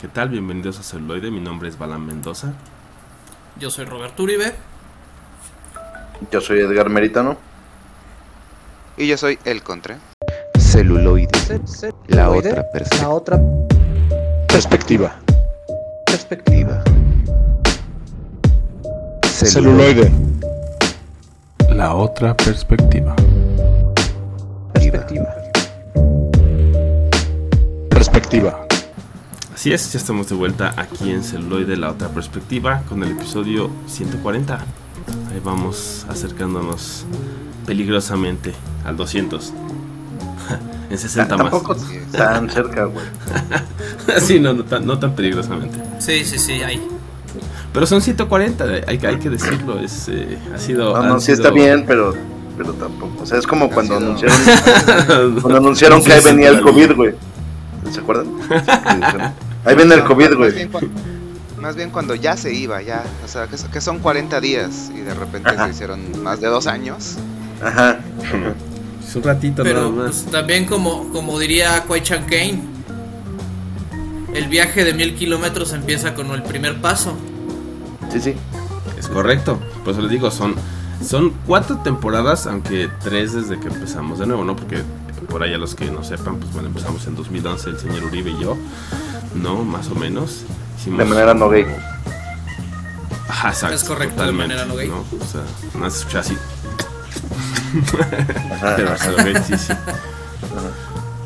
¿Qué tal? Bienvenidos a Celuloide. Mi nombre es Balan Mendoza. Yo soy Roberto Uribe. Yo soy Edgar Meritano. Y yo soy El Contre. Celuloide. La otra perspectiva. La otra perspectiva. Perspectiva. Celuloide. La otra perspectiva. Perspectiva. Perspectiva. Así es, ya estamos de vuelta aquí en Celuloide, la otra perspectiva, con el episodio 140. Ahí vamos acercándonos peligrosamente al 200. en 60 más. Tampoco tan cerca, güey. sí, no, no, tan, no tan peligrosamente. Sí, sí, sí, ahí. Pero son 140, hay, que- hay que decirlo. Es, eh, ha sido. No, no, sí sido- está bien, pero, pero tampoco. O sea, es como cuando sido- anunciaron, cuando anunciaron que ahí venía el COVID, güey. ¿Se acuerdan? Ahí viene el COVID, güey. más bien cuando ya se iba, ya. O sea, que, que son 40 días y de repente Ajá. se hicieron más de dos años. Ajá. Es un ratito nada Pero más. pues, también como, como diría Kwai Chan Kane, el viaje de mil kilómetros empieza con el primer paso. Sí, sí. Es correcto. Por eso les digo, son, son cuatro temporadas, aunque tres desde que empezamos de nuevo, ¿no? Porque por ahí a los que no sepan, pues bueno, empezamos en 2011 el señor Uribe y yo, ¿no? Más o menos. Hicimos De manera no gay. Ajá, exacto. Es correcto, de totalmente, manera no gay. O sea, no se escucha así. Pero hasta lo gay, sí, sí.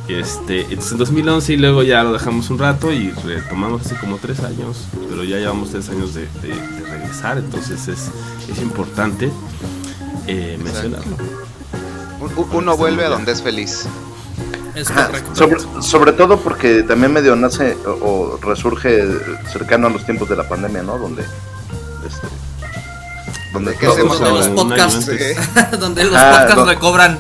Este, entonces en 2011 y luego ya lo dejamos un rato y retomamos hace como tres años, pero ya llevamos tres años de, de- de regresar, entonces es, es importante eh, mencionarlo. Uno vuelve a donde es feliz. Es correcto. Sobre, sobre todo porque también medio nace o, o resurge cercano a los tiempos de la pandemia, ¿no? Donde. Este, donde ¿Qué hacemos Donde los podcasts, antes. donde los Ah, podcasts no. recobran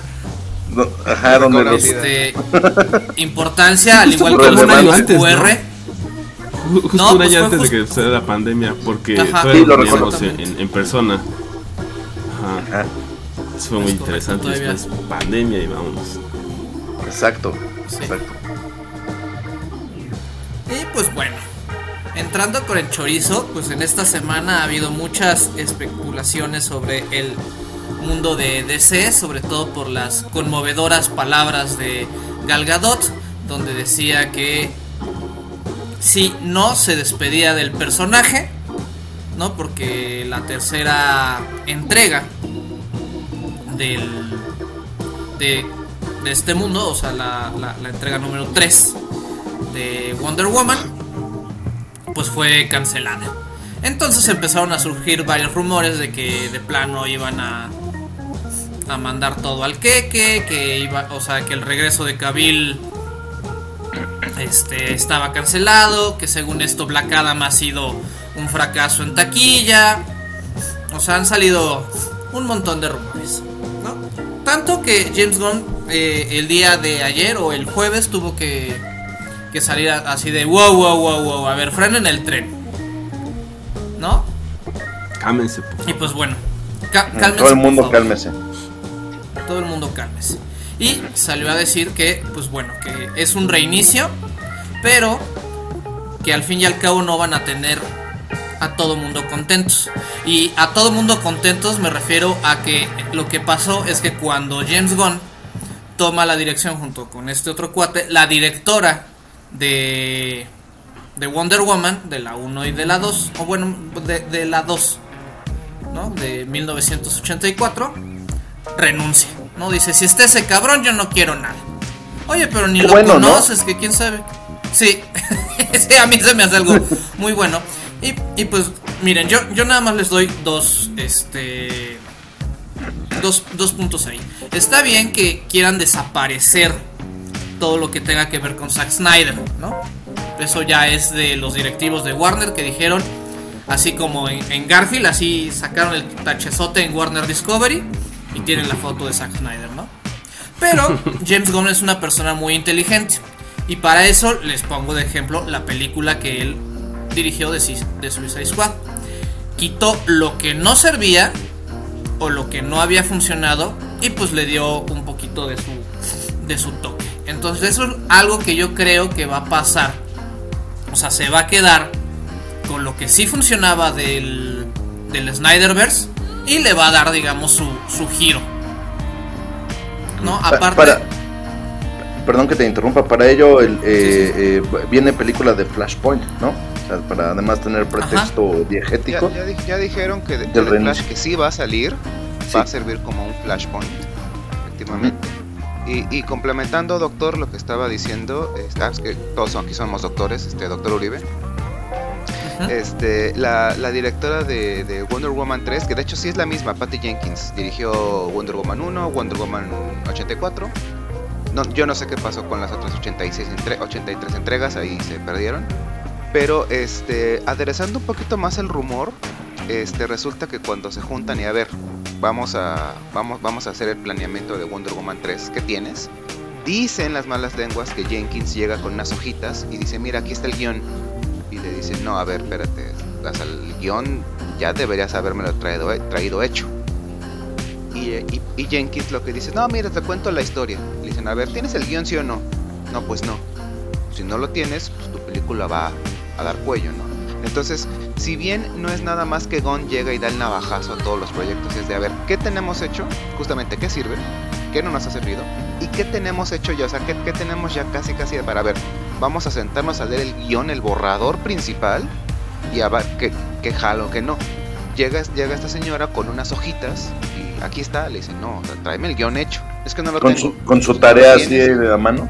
ajá, donde los, este, importancia, al igual que los año medios antes, ¿no? QR. Ju- Justo No, un pues año antes de que suceda la pandemia, porque Ajá. todavía Sí, lo en- en persona. Ajá. Eso fue muy Es correcto, interesante. todavía. Después pandemia y vámonos. exacto. Sí. Exacto. Y pues bueno, entrando con el chorizo, pues en esta semana ha habido muchas especulaciones sobre el mundo de DC, sobre todo por las conmovedoras palabras de Gal Gadot, donde decía que si no se despedía del personaje, ¿no? Porque la tercera entrega de, este mundo, o sea, la, entrega número 3 de Wonder Woman, pues fue cancelada. Entonces empezaron a surgir varios rumores de que de plano iban a, a mandar todo al queque, que iba, o sea, que el regreso de Cavill este, estaba cancelado, que según esto Black Adam ha sido un fracaso en taquilla. O sea, han salido un montón de rumores. Tanto que James Gunn eh, el día de ayer o el jueves tuvo que, que salir a- así de wow, wow, wow, wow, a ver, frenen el tren, ¿no? Cámense, por Y pues bueno, cálmense, Todo el mundo cálmese. Todo el mundo cálmese. Y salió a decir que, pues bueno, que es un reinicio, pero que al fin y al cabo no van a tener a todo mundo contentos. Y a todo mundo contentos me refiero a que lo que pasó es que cuando James Gunn toma la dirección junto con este otro cuate, la directora de, de Wonder Woman, de la 1 y de la 2, o bueno, de, de la 2, ¿no? De 1984, renuncia, ¿no? Dice, si esté ese cabrón, yo no quiero nada. Oye, pero ni lo bueno, ¿no? conoces, que quién sabe. Sí, sí, a mí se me hace algo muy bueno. Y, y pues, miren, yo, yo nada más les doy dos, este... Dos, dos puntos ahí. Está bien que quieran desaparecer todo lo que tenga que ver con Zack Snyder, ¿no? Eso ya es de los directivos de Warner que dijeron, así como en, en Garfield, así sacaron el tachezote en Warner Discovery y tienen la foto de Zack Snyder, ¿no? Pero James Gunn es una persona muy inteligente y para eso les pongo de ejemplo la película que él dirigió de, de Suicide Squad. Quitó lo que no servía o lo que no había funcionado y pues le dio un poquito de su de su toque. Entonces eso es algo que yo creo que va a pasar o sea, se va a quedar con lo que sí funcionaba del, del Snyderverse y le va a dar, digamos, su, su giro. ¿No? Pa- Aparte. para- perdón que te interrumpa, para ello el, eh, eh, viene película de Flashpoint, ¿no? Sea, para además tener pretexto Ya, diegético. ya di- ya dijeron que de, Del de. Flash que sí va a salir, Sí. va a servir como un flashpoint, efectivamente. Y, y complementando, doctor, lo que estaba diciendo, es que todos aquí somos doctores, este doctor Uribe. Este, la, la directora de, de Wonder Woman 3, que de hecho sí es la misma, Patty Jenkins, dirigió Wonder Woman 1, Wonder Woman 84. No, yo no sé qué pasó con las otras 86 entre, 83 entregas, ahí se perdieron. Pero este, aderezando un poquito más el rumor, este, resulta que cuando se juntan y a ver, vamos a, vamos, vamos a hacer el planeamiento de Wonder Woman 3, ¿qué tienes? Dicen las malas lenguas que Jenkins llega con unas hojitas y dice, mira, aquí está el guion. Y le dicen, no, a ver, espérate, el guion ya deberías habérmelo traído, traído hecho. Y, eh, y- y Jenkins lo que dice, no, mira, te cuento la historia. Le dicen, a ver, ¿tienes el guion sí o no? No, pues no. Si no lo tienes, pues tu película va a dar cuello, ¿no? Entonces, si bien no es nada más que Gon llega y da el navajazo a todos los proyectos, es de a ver, ¿qué tenemos hecho? Justamente, ¿qué sirve? ¿Qué no nos ha servido? ¿Y qué tenemos hecho ya? O sea, ¿qué, qué tenemos ya casi casi para ver? Vamos a sentarnos a leer el guion, el borrador principal y a ver qué, qué jalo, qué no. Llega, llega esta señora con unas hojitas y aquí está, le dice, no, o sea, tráeme el guion hecho. Es que no lo Con tengo. su, con su tarea así de la mano.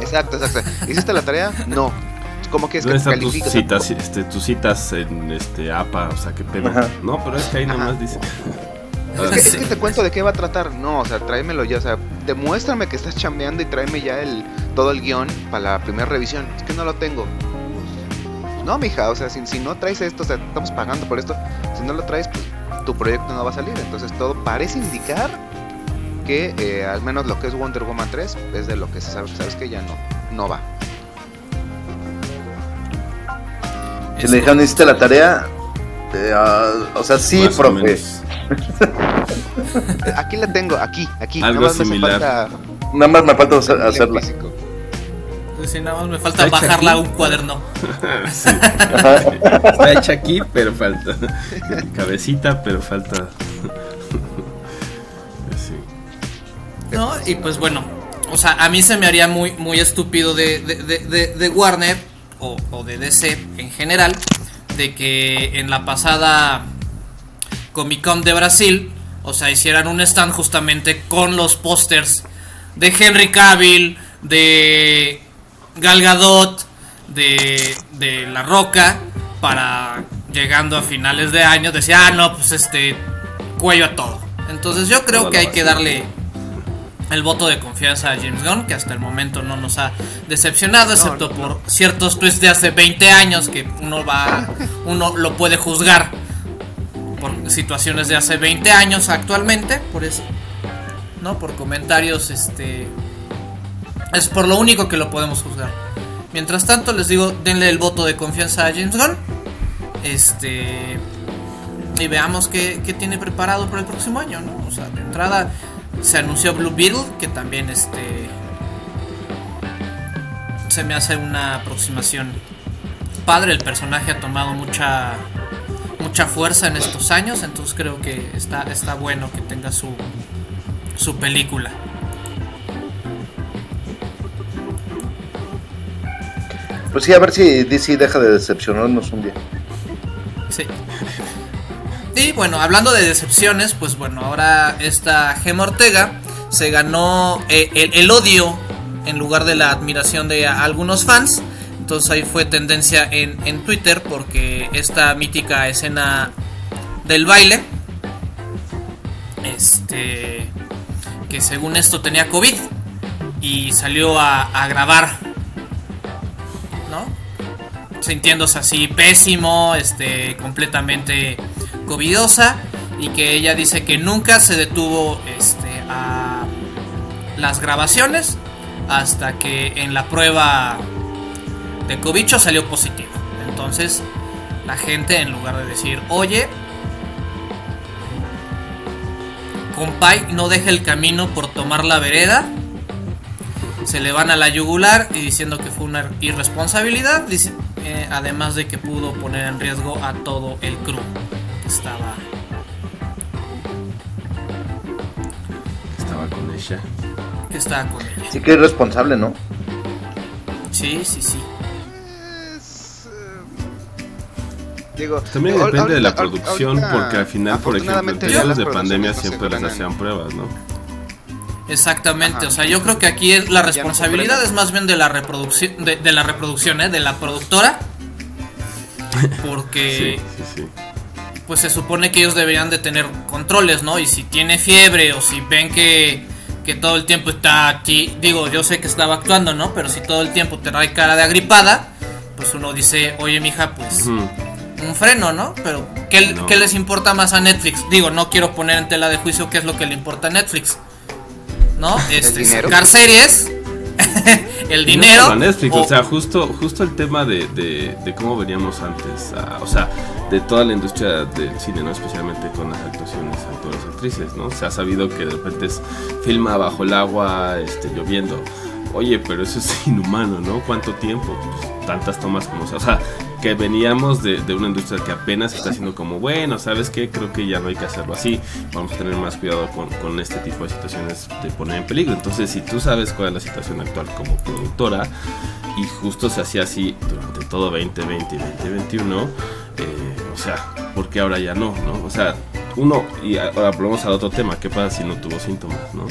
Exacto, exacto. ¿Hiciste la tarea? No. ¿Cómo quieres que ¿Dónde te están tus califique? O sea, citas, este, tus citas en este APA? O sea, qué pedo. Ajá. No, pero es que ahí Ajá. nomás dice. Es que, es que te cuento de qué va a tratar. No, o sea, tráemelo ya. O sea, demuéstrame que estás chambeando y tráeme ya el todo el guion para la primera revisión. Es que no lo tengo. Pues, no, mija, o sea, si, si no traes esto, o sea, estamos pagando por esto. Si no lo traes, pues tu proyecto no va a salir. Entonces todo parece indicar que eh, al menos lo que es Wonder Woman 3 es de lo que se sabe. Sabes que ya no, no va. Si le dijeron, ¿hiciste la tarea? Eh, ah, o sea, sí, Más profe. Aquí la tengo, aquí, aquí. Algo Nada más similar. falta Nada más me falta hacer- hacerla. físico. Pues sí, nada más me falta Está bajarla a un cuaderno. Sí. Está hecha aquí, pero falta. Cabecita, pero falta. Sí. ¿No? Y pues bueno, o sea, a mí se me haría muy, muy estúpido de, de, de- de- de Warner o, o de DC en general, de que en la pasada Comic Con de Brasil, o sea, hicieran un stand justamente con los pósters de Henry Cavill, de Gal Gadot, de, de La Roca, para llegando a finales de año, decía, ah, no, pues este, cuello a todo. Entonces yo creo que hay que darle el voto de confianza a James Gunn, que hasta el momento no nos ha decepcionado, excepto por ciertos tweets de hace 20 años que uno va, uno lo puede juzgar por situaciones de hace 20 años actualmente, por eso, ¿no? Por comentarios, este, es por lo único que lo podemos juzgar. Mientras tanto, les digo, denle el voto de confianza a James Gunn, este, y veamos qué, qué tiene preparado para el próximo año, ¿no? O sea, de entrada se anunció Blue Beetle, que también este se me hace una aproximación padre. El personaje ha tomado mucha mucha fuerza en estos años, entonces creo que está está bueno que tenga su su película. Pues sí, a ver si DC deja de decepcionarnos un día. Sí. Y bueno, hablando de decepciones, pues bueno, ahora esta Gema Ortega se ganó eh, el, odio en lugar de la admiración de algunos fans. Entonces ahí fue tendencia en, en Twitter porque esta mítica escena del baile, este, que según esto tenía COVID y salió a, a grabar, ¿no? sintiéndose así pésimo, este, completamente covidosa y que ella dice que nunca se detuvo este, a las grabaciones hasta que en la prueba de cobicho salió positivo. Entonces la gente en lugar de decir, oye, compay, no deje el camino por tomar la vereda, se le van a la yugular y diciendo que fue una irresponsabilidad, eh, además de que pudo poner en riesgo a todo el crew estaba Estaba con ella. que estaba con ella. Sí que es responsable, ¿no? Sí, sí, sí. Digo, También digo, depende de la producción, ahorita, porque al final, por ejemplo, en periodos de pandemia no siempre les hacían pruebas, ¿no? Exactamente, Ajá. o sea, yo creo que aquí es- la responsabilidad es más bien de la reproducción, de, de la reproducción, ¿eh? de la productora, porque Sí, sí, sí. Pues se supone que ellos deberían de tener controles, ¿no? Y si tiene fiebre o si ven que, que todo el tiempo está aquí, digo, yo sé que estaba actuando, ¿no? Pero si todo el tiempo te trae cara de agripada, pues uno dice, oye, mija, pues un freno, ¿no? Pero ¿qué, No. qué les importa más a Netflix? Digo, no quiero poner en tela de juicio qué es lo que le importa a Netflix. ¿No? Este, dinero? sacar series, el no dinero. Netflix, o, o- sea, justo, justo el tema de, de, de cómo veníamos antes, ah, o sea, de toda la industria del cine, ¿no? Especialmente con las actuaciones, actores, actrices, ¿no? Se ha sabido que de repente es filma bajo el agua, este, lloviendo. Oye, pero eso es inhumano, ¿no? ¿Cuánto tiempo? Pues, tantas tomas como sea. O sea, que veníamos de, una industria que apenas está haciendo como, bueno, ¿sabes qué? Creo que ya no hay que hacerlo así. Vamos a tener más cuidado con, con este tipo de situaciones de poner en peligro. Entonces, si tú sabes cuál es la situación actual como productora, y justo se hacía así durante todo 2020 y 2021, eh, o sea, ¿por qué ahora ya no? ¿no? O sea, uno, y ahora volvemos al otro tema, ¿qué pasa si no tuvo síntomas? ¿no?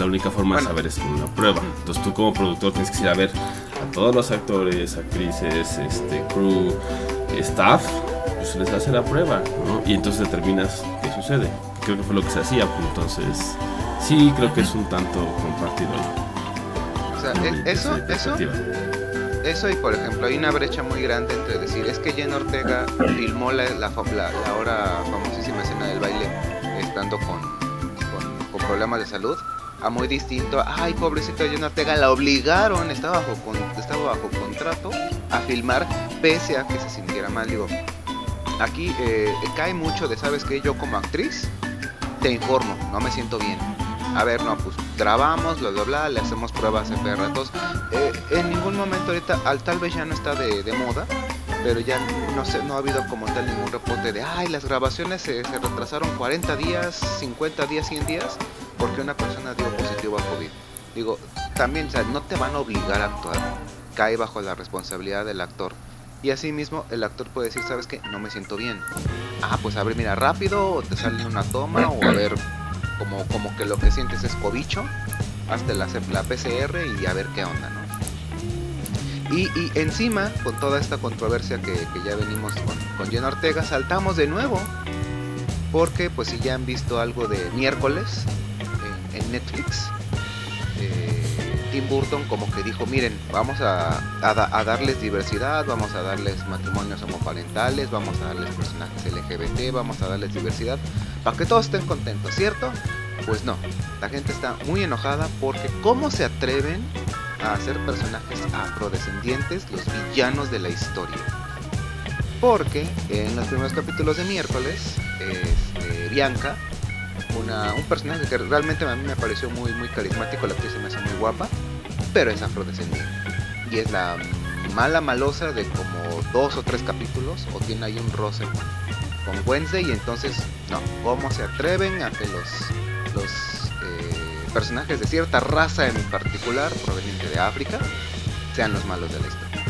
La única forma de saber es con una prueba. Entonces tú como productor tienes que ir a ver a todos los actores, actrices, este, crew, staff, pues les hace la prueba, ¿no? Y entonces determinas qué sucede. Creo que fue lo que se hacía, pues, entonces sí creo que es un tanto compartido. O sea, Desde e- eso, eso, eso y por ejemplo hay una brecha muy grande entre decir es que Jenna Ortega filmó la, la, la- la ahora famosísima escena del baile estando con, con, con problemas de salud a muy distinto, ay pobrecito Jenna Ortega la obligaron, estaba bajo, con- bajo contrato a filmar pese a que se sintiera mal, digo, aquí eh, cae mucho de, ¿sabes que Yo como actriz te informo, no me siento bien. A ver, no, pues grabamos, bla, bla, bla, le hacemos pruebas en ratos. Eh, en ningún momento ahorita, al, tal vez ya no está de, de moda, pero ya no sé, no ha habido como tal ningún reporte de, ay, las grabaciones se, se retrasaron 40 días, 50 días, 100 días, porque una persona dio positivo a COVID. Digo, también, o sea, no te van a obligar a actuar, cae bajo la responsabilidad del actor. Y asimismo, el actor puede decir, ¿sabes qué? No me siento bien. Ah, pues a ver, mira, rápido, o te sale una toma, o a ver, como, como que lo que sientes es cobicho, hazte la, PCR y a ver qué onda, ¿no? Y, encima, con toda esta controversia que, ya venimos con, con Jenna Ortega, saltamos de nuevo. Porque, pues, si ya han visto algo de miércoles Netflix, eh, Tim Burton como que dijo, miren, vamos a darles diversidad, vamos a darles matrimonios homoparentales, vamos a darles personajes LGBT, vamos a darles diversidad, para que todos estén contentos, ¿cierto? Pues no, la gente está muy enojada porque ¿cómo se atreven a hacer personajes afrodescendientes los villanos de la historia? Porque en los primeros capítulos de miércoles, este, Bianca, una, un personaje que realmente a mí me pareció muy, muy carismático, la actriz me hace muy guapa, pero es afrodescendiente. Y es la mala malosa de como dos o tres capítulos, o tiene ahí un roce con, con Wednesday, y entonces, no, ¿cómo se atreven a que los, los eh, personajes de cierta raza en particular, proveniente de África, sean los malos de la historia?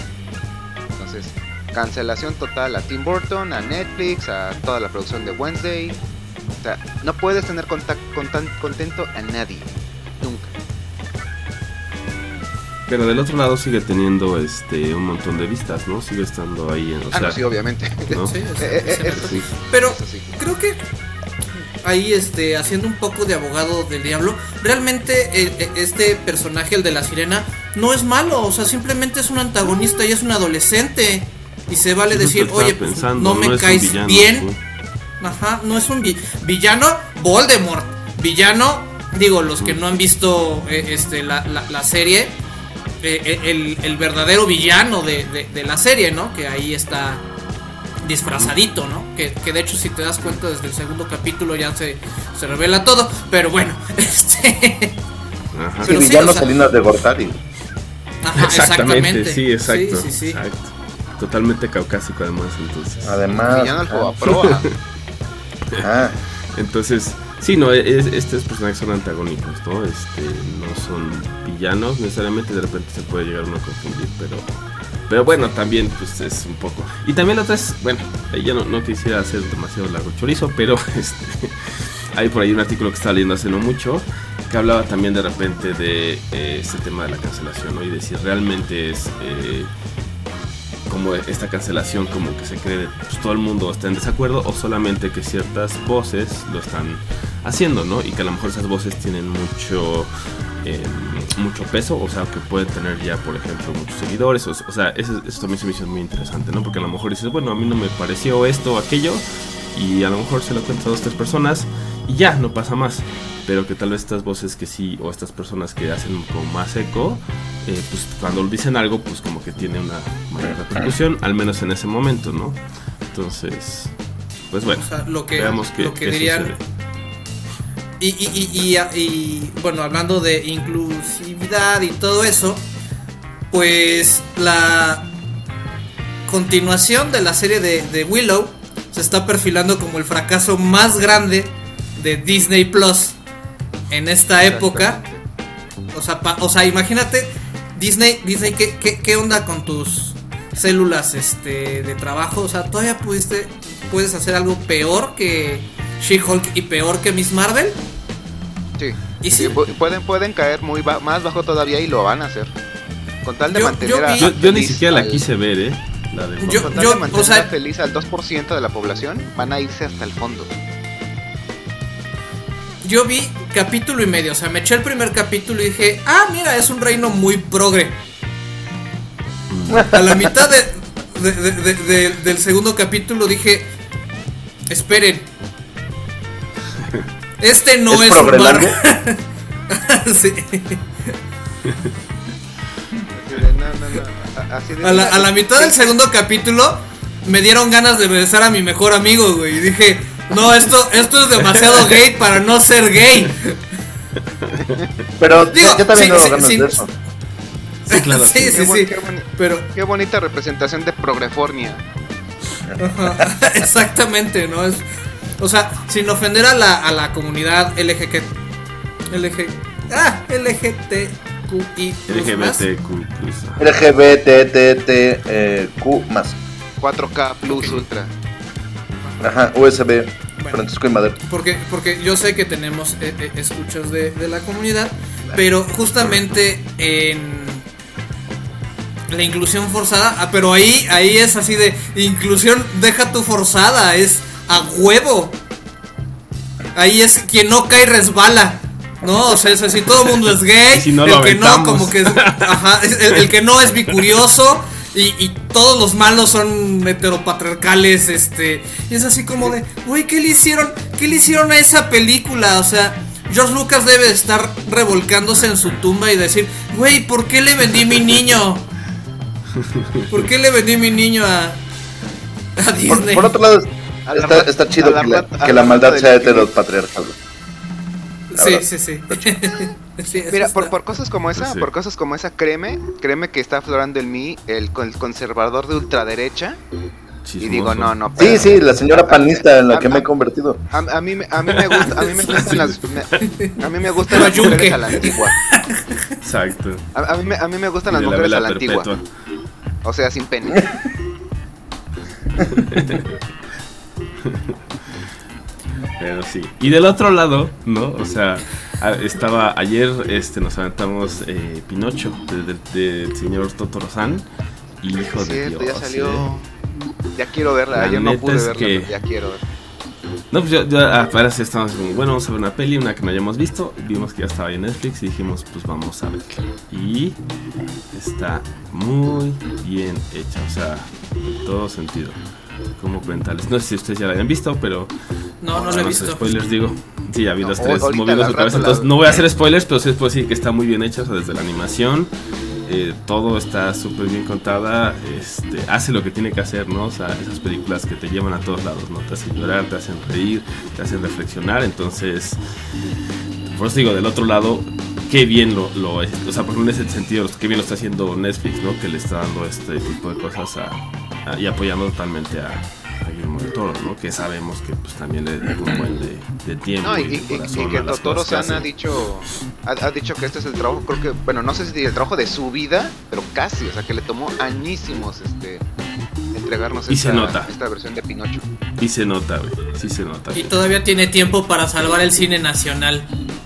Entonces, cancelación total a Tim Burton, a Netflix, a toda la producción de Wednesday. No puedes tener contac- con tan contento a nadie. Nunca. Pero del otro lado sigue teniendo este un montón de vistas, ¿no? Sigue estando ahí, en, o ah, sea, no, sí, obviamente. ¿no? Sí, Eh, eh. Pero Eso sí. creo que ahí este haciendo un poco de abogado del diablo, realmente eh, eh, este personaje el de la sirena no es malo, o sea, simplemente es un antagonista y es un adolescente y se vale decir, "Oye, pues, pensando, no me caes villano, bien." Ajá, no es un vi- villano Voldemort. Villano, digo, los que no han visto eh, este la, la- la serie, eh, eh, el, el verdadero villano de, de- de la serie, ¿no? Que ahí está disfrazadito, ¿no? Que, que de hecho si te das cuenta desde el segundo capítulo ya se, se revela todo, pero bueno, este... Ajá. Pero sí, villano o sea- Salinas de Gortari. Ajá, exactamente, sí, exacto. Sí, sí, sí. exacto. totalmente caucásico además, entonces. Además. Villano ah, Fobaproa. ah, Entonces, sí, no, es- estos personajes son antagónicos, ¿no? Este, no son villanos necesariamente, de repente se puede llegar uno a confundir, pero pero bueno, también pues es un poco. Y también la otra es, bueno, ya no, no quisiera hacer demasiado largo chorizo, pero este, hay por ahí un artículo que estaba leyendo hace no mucho que hablaba también de repente de eh, este tema de la cancelación, ¿no? Y de si realmente es eh, como esta cancelación como que se cree pues, todo el mundo está en desacuerdo o solamente que ciertas voces lo están haciendo, ¿no? Y que a lo mejor esas voces tienen mucho eh, mucho peso, o sea, que pueden tener ya, por ejemplo, muchos seguidores, o, sea, eso, eso también se me hizo muy interesante, ¿no? Porque a lo mejor dices, bueno, a mí no me pareció esto o aquello, y a lo mejor se lo cuentas a dos, tres personas, y ya, no pasa más. Pero que tal vez estas voces que sí, o estas personas que hacen como más eco, eh, pues cuando dicen algo, pues como que tiene una mayor repercusión, al menos en ese momento, ¿no? Entonces, pues bueno, O sea, lo que, veamos qué, lo que qué dirían. sucede. Y, y, y, y- y, bueno, hablando de inclusividad y todo eso, pues la continuación de la serie de, de Willow se está perfilando como el fracaso más grande de Disney Plus en esta época. O sea, pa- o sea, imagínate, Disney, Disney, ¿qué, qué, qué onda con tus células este, de trabajo? O sea, todavía pudiste, puedes hacer algo peor que She-Hulk y peor que Miss Marvel. Sí. Y Sí, sí, pu- pueden, pueden caer muy ba- más bajo todavía y lo van a hacer. Con tal de Yo- mantener yo a, Yo, yo ni feliz siquiera la al- quise ver, ¿eh? La de Yo- Con tal yo- de mantener o sea- a feliz al 2% de la población, van a irse hasta el fondo. Yo vi capítulo y medio. O sea, me eché el primer capítulo y dije, ah, mira, es un reino muy progre. A la mitad de, de- de- de- de- del segundo capítulo dije, esperen. Este no ¿Es es, un bar. progrelargo? Sí. Así de, no, no, no, a- así de, A la, mira, a la mitad del segundo capítulo me dieron ganas de besar a mi mejor amigo, güey. Y dije, no, esto, esto es demasiado gay para no ser gay. pero Digo, yo también sí, no sí, ganas sí. de eso. Sí, claro, sí, sí. sí, Qué buen- sí. qué boni- Pero, Qué bonita representación de Progrefornia. ajá, exactamente, ¿no? Es, o sea, sin ofender a la, a la comunidad LGQ. LG, ah, LGTQI. más. LGBTQ+. ajá. LGBTTTQ más. 4K Plus Ultra. Ajá, USB, Bueno. Francisco y Madero. Porque, porque yo sé que tenemos eh, eh, escuchas de, de la comunidad, pero justamente en la inclusión forzada, ah, pero ahí, ahí es así de inclusión, deja tu forzada, es a huevo. Ahí es quien no cae resbala. No, o sea, es así, todo el mundo es gay. Si no, el lo que no, como que es, ajá, el, el que no es bicurioso. Y, y todos los malos son heteropatriarcales, este. Y es así como de, güey, ¿qué le hicieron? ¿Qué le hicieron a esa película? O sea, George Lucas debe de estar revolcándose en su tumba y decir, güey, ¿por qué le vendí mi niño? ¿Por qué le vendí mi niño a, Disney? por otro lado, la está, chido la que la, que maldad sea heteropatriarcal. sí, sí, sí. Sí, Mira, está- por, por cosas como esa, Sí. por cosas como esa, créeme, créeme que está aflorando en mí el, con- el conservador de ultraderecha. Y digo, no, no. Sí, pero- sí, la señora panista en la que me he convertido. A, a mí, me- a mí me gusta, a mí me gustan las, me- a mí me gustan las mujeres a la antigua. Exacto. A, a mí, me- a mí me gustan las la mujeres a la antigua. O sea, sin pene. Pero sí. Y del otro lado, ¿no? O sea, estaba ayer, este, nos aventamos eh, Pinocho de- de- del señor Totoro-san. Hijo Es de Dios. ya salió. ¿eh? Ya quiero verla, La ayer no pude verla, que- pero ya quiero verla. No, pues yo, yo apenas estamos como, bueno, vamos a ver una peli, una que no hayamos visto. Vimos que ya estaba ahí en Netflix y dijimos, pues vamos a verla. Y está muy bien hecha, o sea, en todo sentido. Como cuentarles. No sé si ustedes ya la habían visto, pero. No, no lo he visto. hacer spoilers, digo. Sí, ya vi los No, tres moviendo su cabeza. Entonces, no voy a hacer spoilers, pero sí les puedo decir que está muy bien hecha, o sea, desde la animación. eh, todo está súper bien contada. Este, hace lo que tiene que hacer, ¿no? O sea, esas películas que te llevan a todos lados, ¿no? Te hacen llorar, te hacen reír, te hacen reflexionar. Entonces, por eso digo, del otro lado, qué bien lo, lo o sea, por ejemplo, en ese sentido, qué bien lo está haciendo Netflix, ¿no? Que le está dando este tipo de cosas a, y apoyando totalmente a, a Guillermo del Toro, ¿no? Que sabemos que pues también le dio un buen de, de tiempo. No, y, y de y- y corazón que cosas que San ha dicho, ha, ha dicho que este es el trabajo, creo que, bueno, no sé si el trabajo de su vida, pero casi, o sea, que le tomó añísimos este, entregarnos Y se nota. esta versión de Pinocho. Y se nota, güey. Sí se nota. Y todavía tiene tiempo para salvar el cine nacional.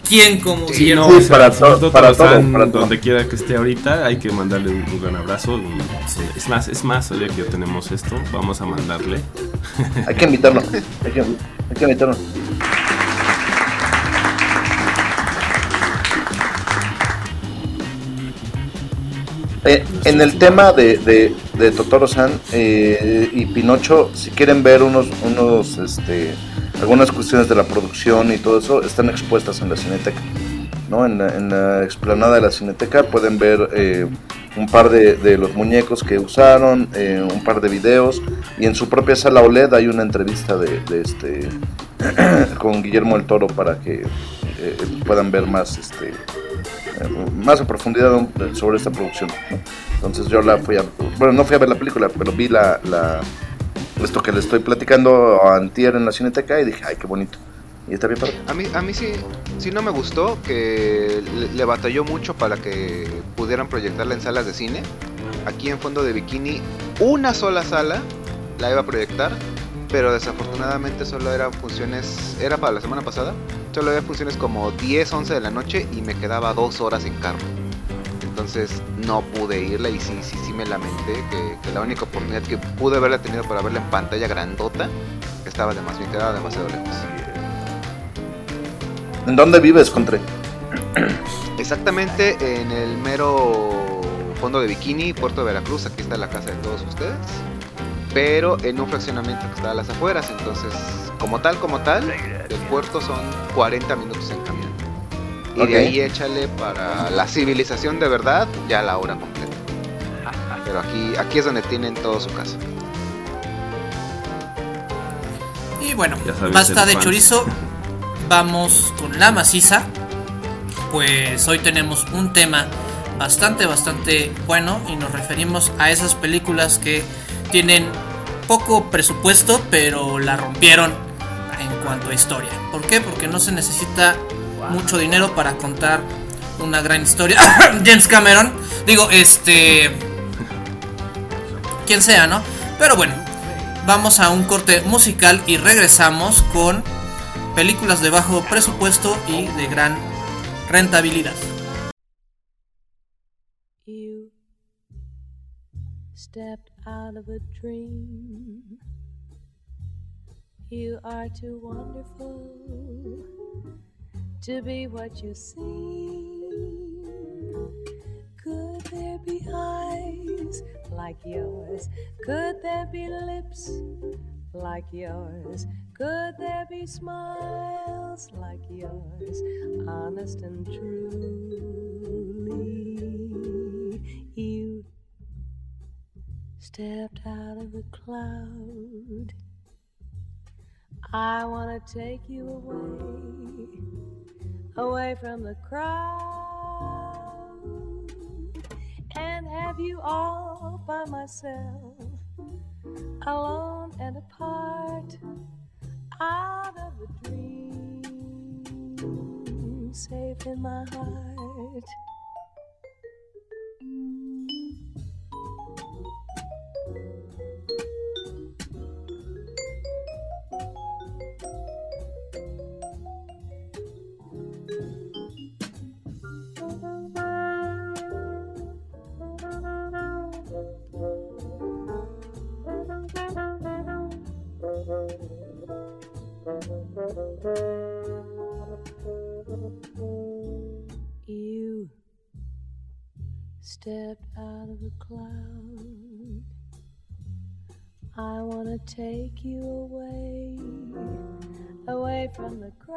¿Quién como Sí, Guillermo? Sí, o sea, para todo, para todo, San, para todo. Donde quiera que esté ahorita, hay que mandarle un, un gran abrazo. un- es más, es más, ahora que ya tenemos esto, vamos a mandarle. Hay que invitarlo. Hay que, hay que invitarlo. Eh, en el tema de, de, de Totoro-san eh, y Pinocho, si quieren ver unos, unos, este, algunas cuestiones de la producción y todo eso, están expuestas en la Cineteca. ¿no? En, la, explanada de la Cineteca pueden ver eh, un par de, los muñecos que usaron, eh, un par de videos, y en su propia sala OLED hay una entrevista de, este con Guillermo el Toro para que puedan ver más este más a profundidad sobre esta producción. ¿no? Entonces yo la fui a, bueno, no fui a ver la película, pero vi la, la esto que le estoy platicando a Antier en la Cineteca y dije, ay, qué bonito. Y está bien padre. A mí, a mí sí, sí no me gustó que le, le batalló mucho para que pudieran proyectarla en salas de cine. Aquí en Fondo de Bikini, una sola sala la iba a proyectar, pero desafortunadamente solo eran funciones, era para la semana pasada, solo había funciones como 10, 11 de la noche y me quedaba dos horas en carro. Entonces no pude irla y sí, sí, sí me lamenté que, que la única oportunidad que pude haberla tenido para verla en pantalla grandota estaba demasiado, quedaba demasiado lejos. ¿En dónde vives, Contre? Exactamente en el mero fondo de Bikini, Puerto de Veracruz, aquí está la casa de todos ustedes. Pero en un fraccionamiento que está a las afueras, entonces, como tal, como tal, del puerto son 40 minutos en camión. Y de ahí échale para la civilización de verdad, ya la hora completa. Pero aquí, aquí es donde tienen todo su casa. Y bueno, basta de fans. chorizo. Vamos con la maciza. Pues hoy tenemos un tema bastante, bastante bueno. Y nos referimos a esas películas que tienen poco presupuesto, pero la rompieron en cuanto a historia. ¿Por qué? Porque no se necesita mucho dinero para contar una gran historia. James Cameron, digo, este. Quien sea, ¿no? Pero bueno, vamos a un corte musical y regresamos con películas de bajo presupuesto y de gran rentabilidad. You stepped out of a dream. You are too wonderful to be what you seem. Could there be eyes like yours? Could there be lips like yours? Could there be smiles like yours? Honest and truly, of cloud. I want to take you away, away from the crowd, and have you all by myself, alone and apart, out of a dream, safe in my heart. Take you away, away from the crowd,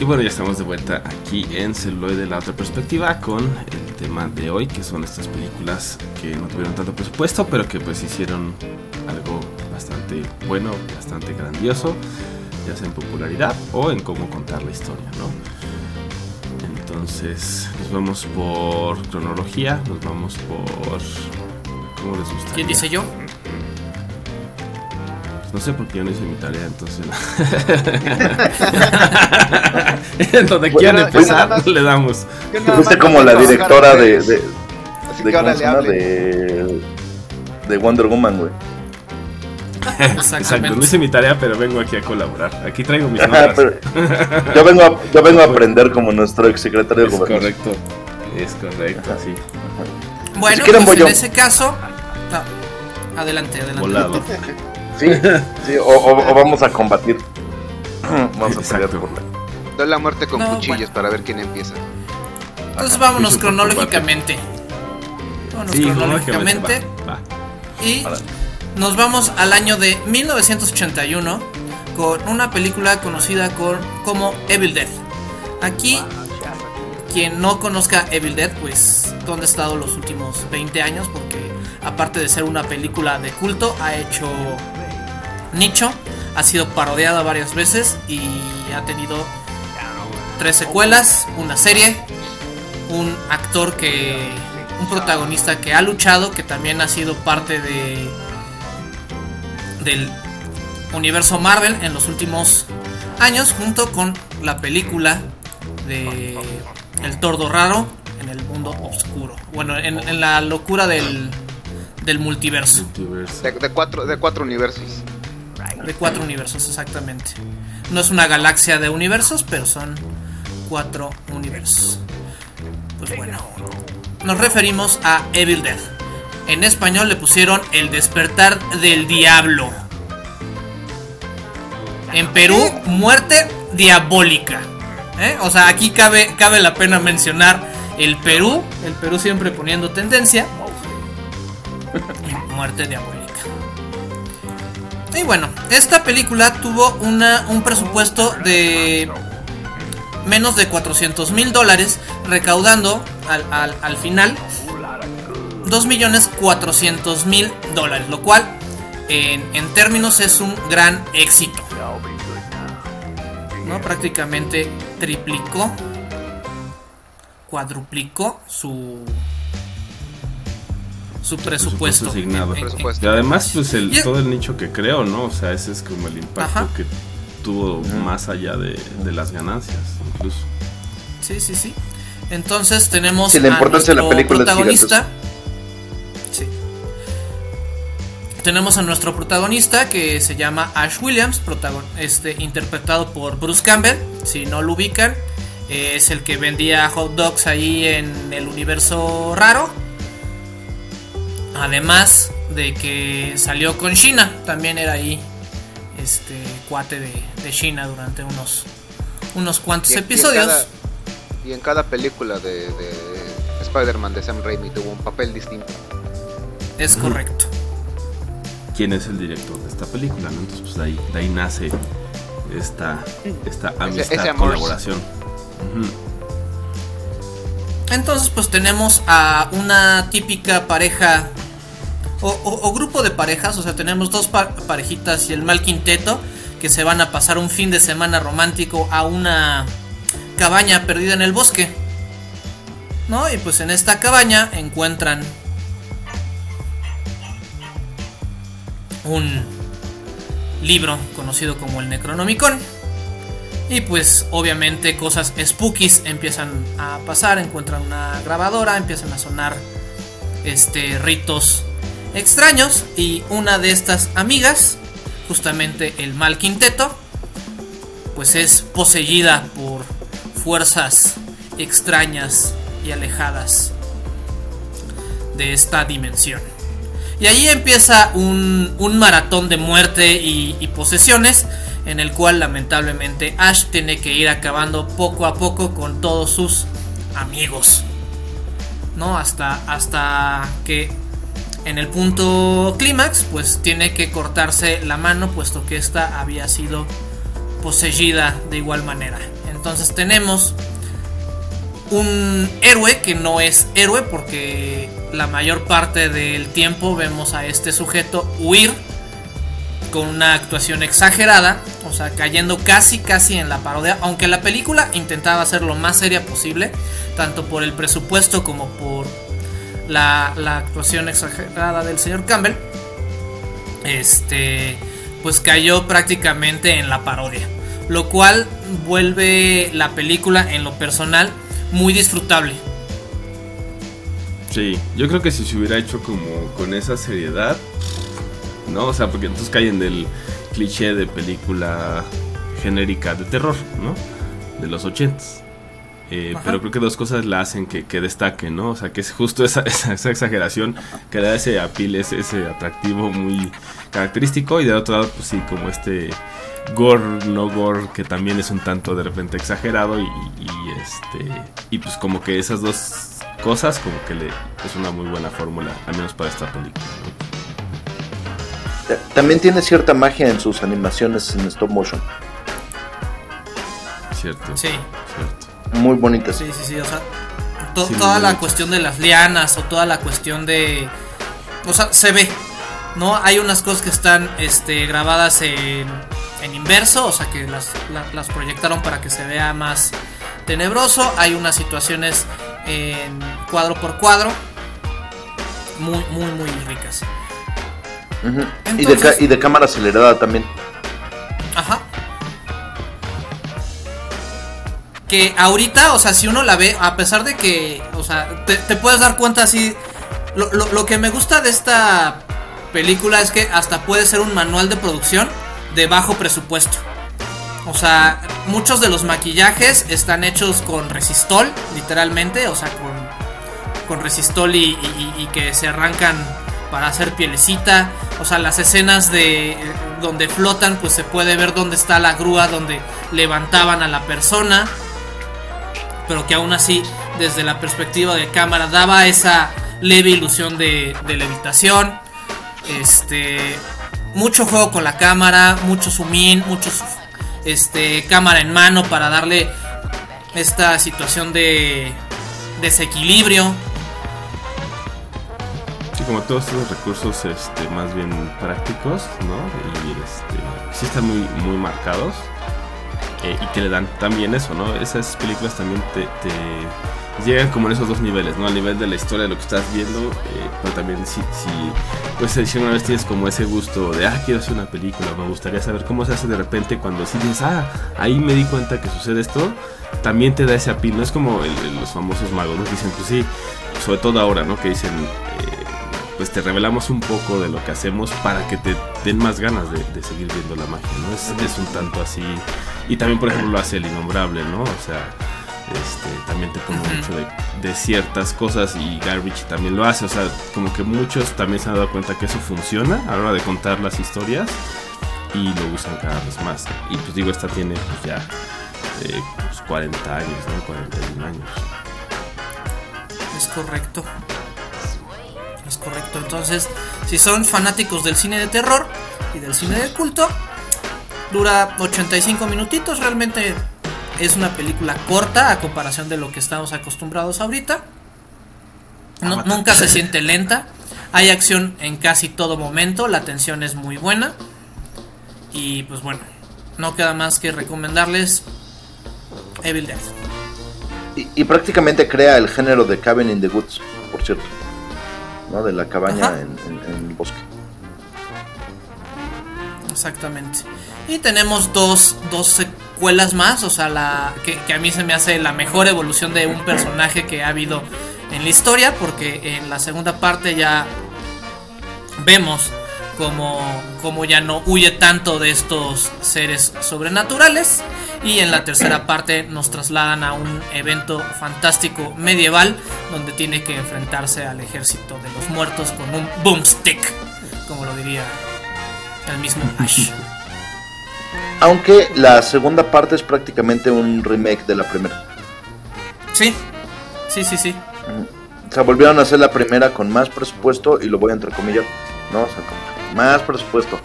Y bueno, ya estamos de vuelta aquí en Celuloide la otra perspectiva con el tema de hoy, que son estas películas que no tuvieron tanto presupuesto, pero que pues hicieron algo bastante bueno, bastante grandioso, ya sea en popularidad o en cómo contar la historia, ¿no? Entonces, nos vamos por cronología, nos vamos por... ¿Cómo les gusta? ¿Quién dice yo? No sé por qué yo no hice mi tarea, entonces. en donde quieran empezar, más- le damos. Fuiste como la directora de, de, Así de, que de, de Wonder Woman, güey. Exacto, Exactamente. no hice mi tarea, pero vengo aquí a colaborar. Aquí traigo mis Ajá, notas. pero yo vengo a, yo vengo a aprender como nuestro ex secretario de Es gobernación. correcto. Es correcto, sí. Bueno, Si quieren, pues en yo. ese caso. ah, adelante, adelante. Volado. Sí, sí, o, o- o vamos a combatir. Vamos a pelear por la. Doy la muerte con No, cuchillos bueno. para ver quién empieza. Entonces vámonos cronológicamente. Vámonos Sí, cronológicamente. va, va. Y nos vamos al año de 1981 con una película conocida con- como Evil Dead. Aquí, quien no conozca Evil Dead, pues, ¿dónde ha estado los últimos 20 años? Porque aparte de ser una película de culto, ha hecho nicho, ha sido parodiada varias veces y ha tenido tres secuelas, una serie, un actor que un protagonista que ha luchado, que también ha sido parte de del universo Marvel en los últimos años, junto con la película de El Tordo Raro en el mundo oscuro. Bueno, en, en la locura del, del multiverso. De cuatro, de cuatro universos. De cuatro universos, exactamente. No es una galaxia de universos, pero son cuatro universos. Pues bueno, nos referimos a Evil Dead. En español le pusieron El despertar del diablo. En Perú, muerte diabólica. ¿Eh? O sea, aquí cabe, cabe la pena mencionar el Perú. El Perú siempre poniendo tendencia. Muerte diabólica. Y bueno, esta película tuvo una, un presupuesto de menos de 400 mil dólares, recaudando al, al- al final 2 millones 400 mil dólares, lo cual en, en términos es un gran éxito. Prácticamente triplicó, cuadruplicó su, su presupuesto. asignado. En- en- Presupuesto. Y además, pues el, Y todo el nicho que creo, ¿no? O sea, ese es como el impacto Ajá. que tuvo más allá de, de las ganancias, incluso. Sí, sí, sí. Entonces tenemos Sí, la importancia de la nuestro película es protagonista. Sí. Tenemos a nuestro protagonista que se llama Ash Williams, protagon- este, interpretado por Bruce Campbell. Si no lo ubican, es el que vendía hot dogs ahí en el universo raro. Además de que salió con China, también era ahí este cuate de, de China durante unos, unos cuantos Y- y en episodios. cada- Y en cada película de, de Spider-Man de Sam Raimi tuvo un papel distinto. Es correcto. quién es el director de esta película, ¿no? Entonces, pues de ahí, de ahí nace esta, esta amistad, ese colaboración. Entonces, pues tenemos a una típica pareja o, grupo de parejas. O sea, tenemos dos pa- parejitas y el mal quinteto que se van a pasar un fin de semana romántico a una cabaña perdida en el bosque. ¿No? Y pues en esta cabaña encuentran un libro conocido como el Necronomicon. Y pues obviamente cosas spookies empiezan a pasar, encuentran una grabadora, empiezan a sonar este ritos extraños y una de estas amigas, justamente el mal quinteto, pues es poseída por fuerzas extrañas y alejadas de esta dimensión. Y ahí empieza un, un maratón de muerte y, y posesiones en el cual lamentablemente Ash tiene que ir acabando poco a poco con todos sus amigos. ¿No? Hasta, hasta que en el punto clímax pues tiene que cortarse la mano puesto que esta había sido poseída de igual manera. Entonces tenemos un héroe que no es héroe porque la mayor parte del tiempo vemos a este sujeto huir con una actuación exagerada, o sea, cayendo casi casi en la parodia, aunque la película intentaba ser lo más seria posible, tanto por el presupuesto como por la, la actuación exagerada del señor Campbell, este, pues cayó prácticamente en la parodia, lo cual vuelve la película en lo personal muy disfrutable. Sí, yo creo que si se hubiera hecho como con esa seriedad, ¿no? O sea, porque entonces caen del cliché de película genérica de terror, ¿no? De los ochentas. Eh, pero creo que dos cosas la hacen que, que destaque, ¿no? O sea, que es justo esa, esa, esa exageración que da ese apil, ese, ese atractivo muy característico. Y de otro lado, pues sí, como este gore, no gore, que también es un tanto de repente exagerado. Y, y, este y pues como que esas dos cosas, como que le es una muy buena fórmula, al menos para esta película, ¿no? Ta- También tiene cierta magia en sus animaciones en stop motion. Cierto. Sí. Cierto. Muy bonitas. Sí, sí, sí, o sea, to- Sí, toda la cuestión de las lianas o toda la cuestión de... O sea, se ve, ¿no? Hay unas cosas que están este, grabadas en, en inverso, o sea, que las, la- las proyectaron para que se vea más tenebroso. Hay unas situaciones en cuadro por cuadro, muy, muy, muy ricas. Y, de y de cámara acelerada también. Ajá. Que ahorita, o sea, si uno la ve, a pesar de que, o sea, te, puedes dar cuenta así. Lo, lo- lo que me gusta de esta película es que hasta puede ser un manual de producción de bajo presupuesto. O sea, muchos de los maquillajes están hechos con resistol, literalmente, o sea, con, con resistol y, y- que se arrancan para hacer pielecita. O sea, las escenas de donde flotan, pues se puede ver dónde está la grúa donde levantaban a la persona. Pero que aún así, desde la perspectiva de cámara, daba esa leve ilusión de, levitación. Este. Mucho juego con la cámara, mucho zoom in, mucho este, cámara en mano para darle esta situación de desequilibrio. Sí, como todos estos recursos este, más bien prácticos, ¿no? Y este, sí están muy, muy marcados. Eh, y que le dan también eso, ¿no? Esas películas también te, llegan como en esos dos niveles, ¿no? Al nivel de la historia de lo que estás viendo, eh, pero también si, si pues si una vez tienes como ese gusto de, ah, quiero hacer una película, me gustaría saber cómo se hace de repente cuando si dices, ah, ahí me di cuenta que sucede esto, también te da ese apil, no es como los famosos magos, ¿no? Dicen, pues sí, sobre todo ahora, ¿no? Que dicen, eh, pues te revelamos un poco de lo que hacemos para que te den más ganas de, seguir viendo la magia, ¿no? Es un tanto así. Y también, por ejemplo, lo hace el innombrable, ¿no? O sea, este, también te pone mucho de, de ciertas cosas y Garbage también lo hace. O sea, como que muchos también se han dado cuenta que eso funciona a la hora de contar las historias y lo usan cada vez más. Y pues digo, esta tiene pues ya eh, pues, 40 años, ¿no? 41 años. Es correcto. Es correcto. Entonces, si son fanáticos del cine de terror y del cine de culto, dura 85 minutitos. Realmente es una película corta a comparación de lo que estamos acostumbrados ahorita. No- nunca se siente lenta. Hay acción en casi todo momento. La tensión es muy buena. Y pues bueno, no queda más que recomendarles Evil Dead. Y, y prácticamente crea el género de Cabin in the Woods, por cierto. ¿No? De la cabaña Ajá. en, en- en el bosque. Exactamente. Y tenemos dos, dos secuelas más, o sea, la que, a mí se me hace la mejor evolución de un personaje que ha habido en la historia, porque en la segunda parte ya vemos como, como ya no huye tanto de estos seres sobrenaturales. Y en la tercera parte nos trasladan a un evento fantástico medieval donde tiene que enfrentarse al ejército de los muertos con un boomstick, como lo diría el mismo Ash. Aunque la segunda parte es prácticamente un remake de la primera. Sí, sí, sí, sí. O sea, volvieron a hacer la primera con más presupuesto y lo voy a entrecomillar. ¿No? O sea, con más presupuesto.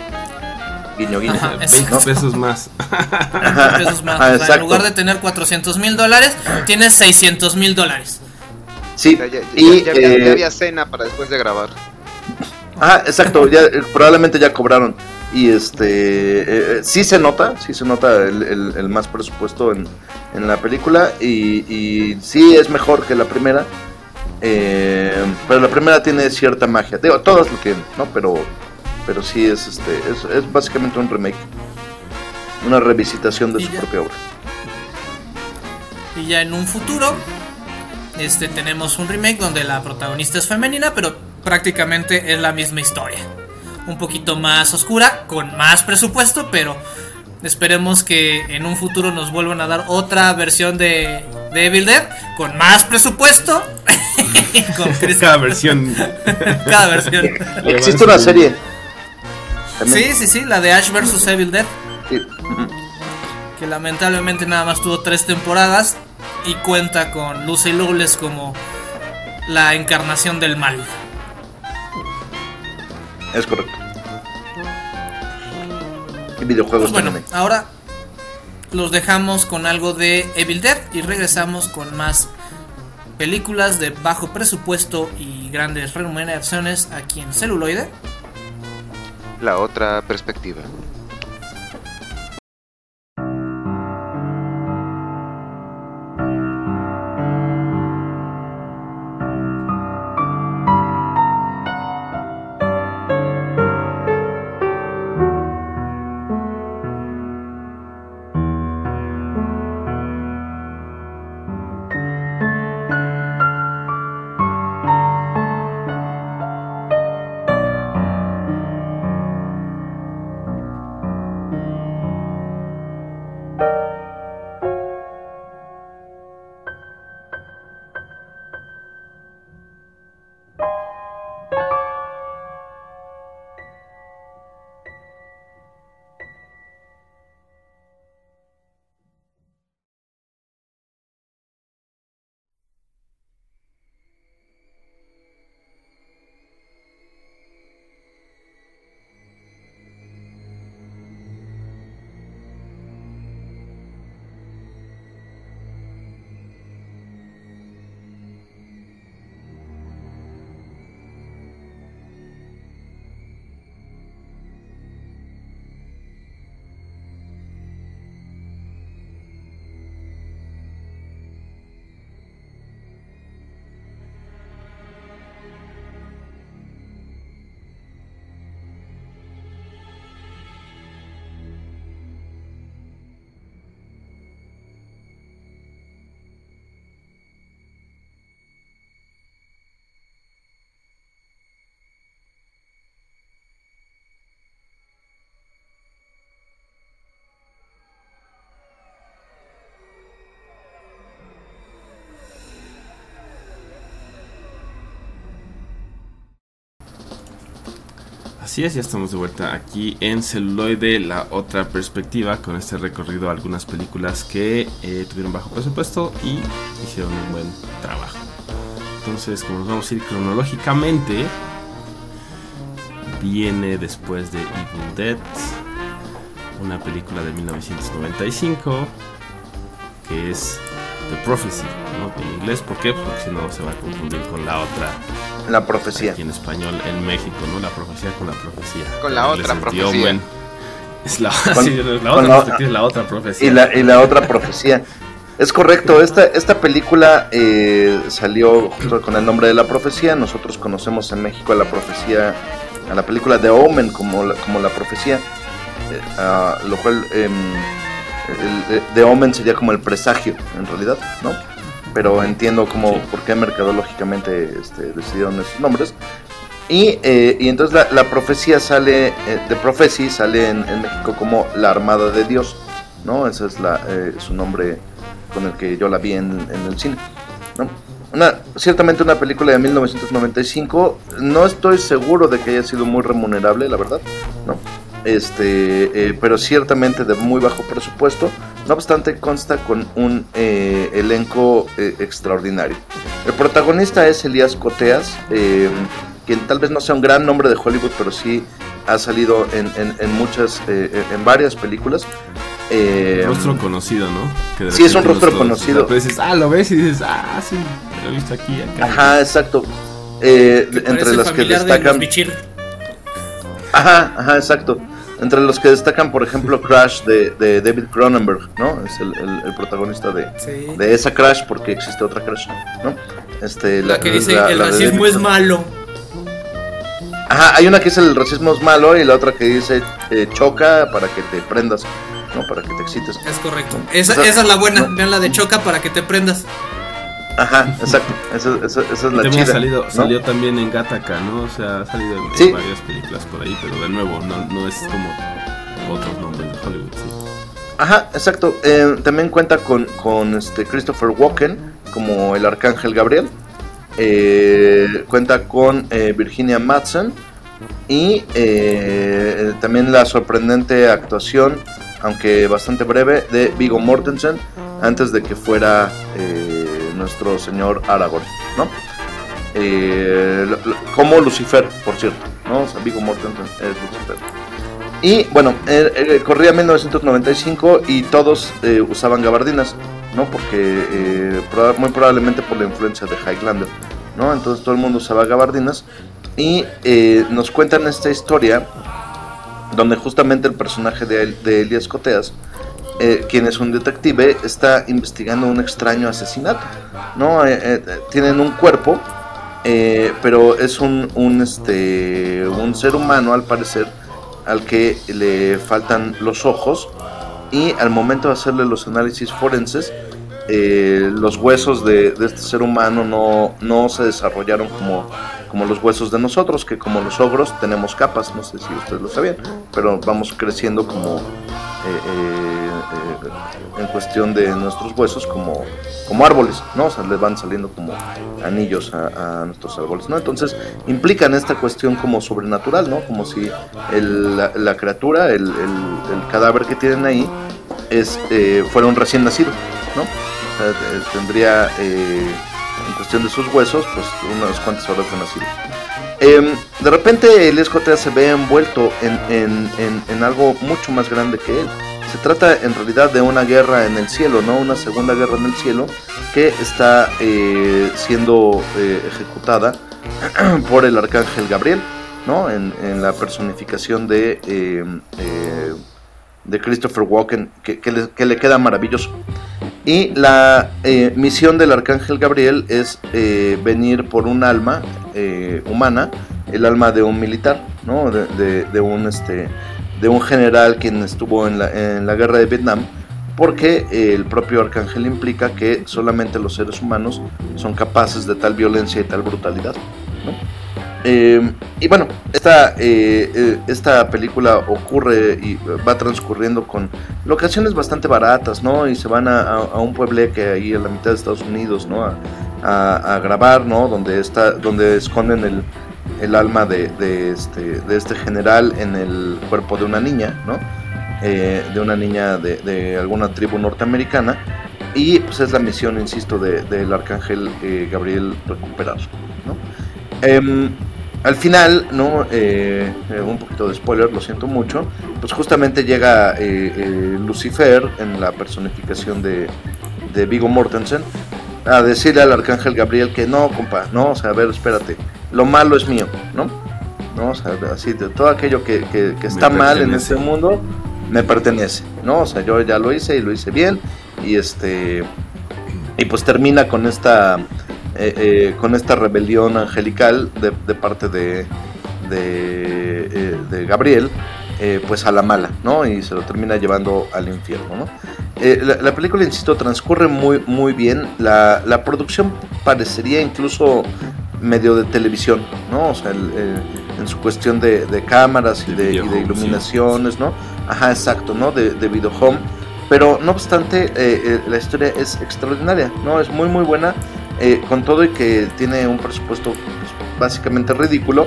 Guiño, guiño. Ajá, 20 exacto. pesos más. 20 pesos más. O sea, en lugar de tener 400 mil dólares, tienes 600 mil dólares. Sí, Ya, y ya había, ya eh, había cena para después de grabar. Ah, exacto, ya, eh, probablemente ya cobraron. Y este, eh, eh, sí se nota, sí se nota el, el- el más presupuesto en, en la película. Y, y sí es mejor que la primera. eh, pero la primera tiene cierta magia. Digo, todas lo tienen, ¿no? Pero, pero sí es, este, es, es básicamente un remake. Una revisitación de Y su ya. propia obra. Y ya en un futuro, este tenemos un remake donde la protagonista es femenina, pero prácticamente es la misma historia. Un poquito más oscura, con más presupuesto, pero esperemos que en un futuro nos vuelvan a dar otra versión de, de Evil Dead con más presupuesto. con Cada versión. cada versión. Existe una serie. También- Sí, sí, sí, la de Ash vs Evil Dead, sí, que lamentablemente nada más tuvo tres temporadas y cuenta con Lucy Lawless como la encarnación del mal. Es correcto. Y videojuegos Pues bueno, también ahora los dejamos con algo de Evil Dead y regresamos con más películas de bajo presupuesto y grandes remuneraciones aquí en celuloide. La otra perspectiva. Así es, ya estamos de vuelta aquí en celuloide, la otra perspectiva, con este recorrido a algunas películas que eh, tuvieron bajo presupuesto y hicieron un buen trabajo. Entonces, como nos vamos a ir cronológicamente, viene después de Evil Dead, una película de 1995 que es The Prophecy, ¿no? En inglés, ¿por qué? Porque si no se va a confundir con la otra La profecía. aquí en español en México, ¿no? La profecía con la profecía. Con la otra profecía. Omen. Es la, Con- sí, la otra la- es la otra profecía. Y la, y la otra profecía. Es correcto, esta, esta película eh, salió junto con el nombre de la profecía. Nosotros conocemos en México a la profecía, a la película de Omen como la, como la profecía, eh, ah, lo cual em, el, de Omen sería como el presagio en realidad, ¿no? Pero entiendo como Sí. por qué mercadológicamente este, decidieron esos nombres. Y, eh, y entonces la, la profecía sale, eh, de Prophecy sale en, en México como la Armada de Dios, ¿no? Ese es la, eh, su nombre con el que yo la vi en, en el cine, ¿no? Una, ciertamente una película de 1995, no estoy seguro de que haya sido muy remunerable, la verdad, ¿no? Este, eh, pero ciertamente de muy bajo presupuesto, no obstante consta con un eh, elenco eh, extraordinario. El protagonista es Elías Coteas, eh, quien tal vez no sea un gran nombre de Hollywood, pero sí ha salido en, en- en muchas, eh, en varias películas. Eh, Rostro conocido, ¿no? Sí, es un rostro los- conocido. repente dices, ah, lo ves y dices, ah, sí, lo he visto aquí, acá. Ajá, exacto. Eh, entre las que de los destacan. Ajá, ajá, exacto. Entre los que destacan, por ejemplo, Crash de, de David Cronenberg, ¿no? Es el, el- el protagonista de, Sí. de esa Crash, porque existe otra Crash, ¿no? Este, La que dice la- el la racismo es malo. Ajá, hay una que dice el racismo es malo y la otra que dice eh, choca para que te prendas, ¿no? Para que te excites. Es correcto. Esa, O sea, esa es la buena. no. Vean la de choca para que te prendas. Ajá, exacto. Esa, esa- esa es la También ha chida. salido, ¿no? salió también en Gattaca, ¿no? O sea, ha salido en, Sí. varias películas por ahí, pero de nuevo, no, no es como otros nombres de Hollywood, sí. Ajá, exacto. Eh, también cuenta con, con este Christopher Walken como el arcángel Gabriel. Eh, cuenta con eh, Virginia Madsen y eh, también la sorprendente actuación, aunque bastante breve, de Vigo Mortensen antes de que fuera eh, nuestro señor Aragorn, ¿no? Eh, como Lucifer, por cierto, ¿no? O sea, Vigo Mortensen es Lucifer. Y bueno, eh, corría 1995 y todos eh, usaban gabardinas, ¿no? Porque muy probablemente por la influencia de Highlander, ¿no? Entonces todo el mundo usaba gabardinas y nos cuentan esta historia donde justamente el personaje de, de Elias Coteas, eh, quien es un detective, está investigando un extraño asesinato, ¿no? Eh, eh, tienen un cuerpo, eh, pero es un, un, este, un ser humano al parecer al que le faltan los ojos y al momento de hacerle los análisis forenses eh, los huesos de, de este ser humano no, no se desarrollaron como, como los huesos de nosotros, que como los ogros tenemos capas, no sé si ustedes lo sabían, pero vamos creciendo como en cuestión de nuestros huesos como, como árboles, ¿no? O sea, le van saliendo como anillos a, nuestros árboles, ¿no? Entonces implican esta cuestión como sobrenatural, ¿no? Como si el- la, la criatura, el, el- el cadáver que tienen ahí, es, eh, fuera un recién nacido, ¿no? O sea, eh, tendría, eh, en cuestión de sus huesos, pues unas cuantas horas de nacido. Em, de repente el Escotea se ve envuelto en, en- en- algo mucho más grande que él. Se trata en realidad de una guerra en el cielo, ¿no? Una segunda guerra en el cielo que está eh, siendo eh, ejecutada por el arcángel Gabriel, ¿no? En, la personificación de, eh, eh, de Christopher Walken, que, le, que le queda maravilloso. Y la misión del arcángel Gabriel es venir por un alma eh, humana, el alma de un militar, ¿no? De, un este, de un general quien estuvo en la, en la guerra de Vietnam, porque eh, el propio arcángel implica que solamente los seres humanos son capaces de tal violencia y tal brutalidad. ¿no? Eh, y bueno, esta, eh, esta película ocurre y va transcurriendo con locaciones bastante baratas, ¿no? Y se van a, a- a un puebleque ahí en la mitad de Estados Unidos, ¿no? A, a- grabar, ¿no? Donde, está, donde esconden el, el alma de, de este, de este general en el cuerpo de una niña, ¿no? Eh, de una niña de, de alguna tribu norteamericana. Y pues es la misión, insisto, de- del arcángel eh, Gabriel recuperar, ¿no? Em, al final, ¿no? Eh, un poquito de spoiler, lo siento mucho. Pues justamente llega Lucifer en la personificación de, de Vigo Mortensen a decirle al arcángel Gabriel que no, compa, no, o sea, a ver, espérate, lo malo es mío, ¿no? ¿No? O sea, así, de todo aquello que, que- que está mal en este mundo me pertenece, ¿no? O sea, yo ya lo hice y lo hice bien y este y pues termina con esta eh, eh, con esta rebelión angelical de, de parte de de, eh, de Gabriel eh, pues a la mala no y se lo termina llevando al infierno no Eh, la, la película insisto transcurre muy muy bien. La, la producción parecería incluso medio de televisión no o sea el- el- en su cuestión de, de cámaras y De de, y de iluminaciones no ajá exacto no de, de video home pero no obstante, eh, eh, la historia es extraordinaria, ¿no? Es muy, muy buena, eh, con todo y que tiene un presupuesto pues, básicamente ridículo,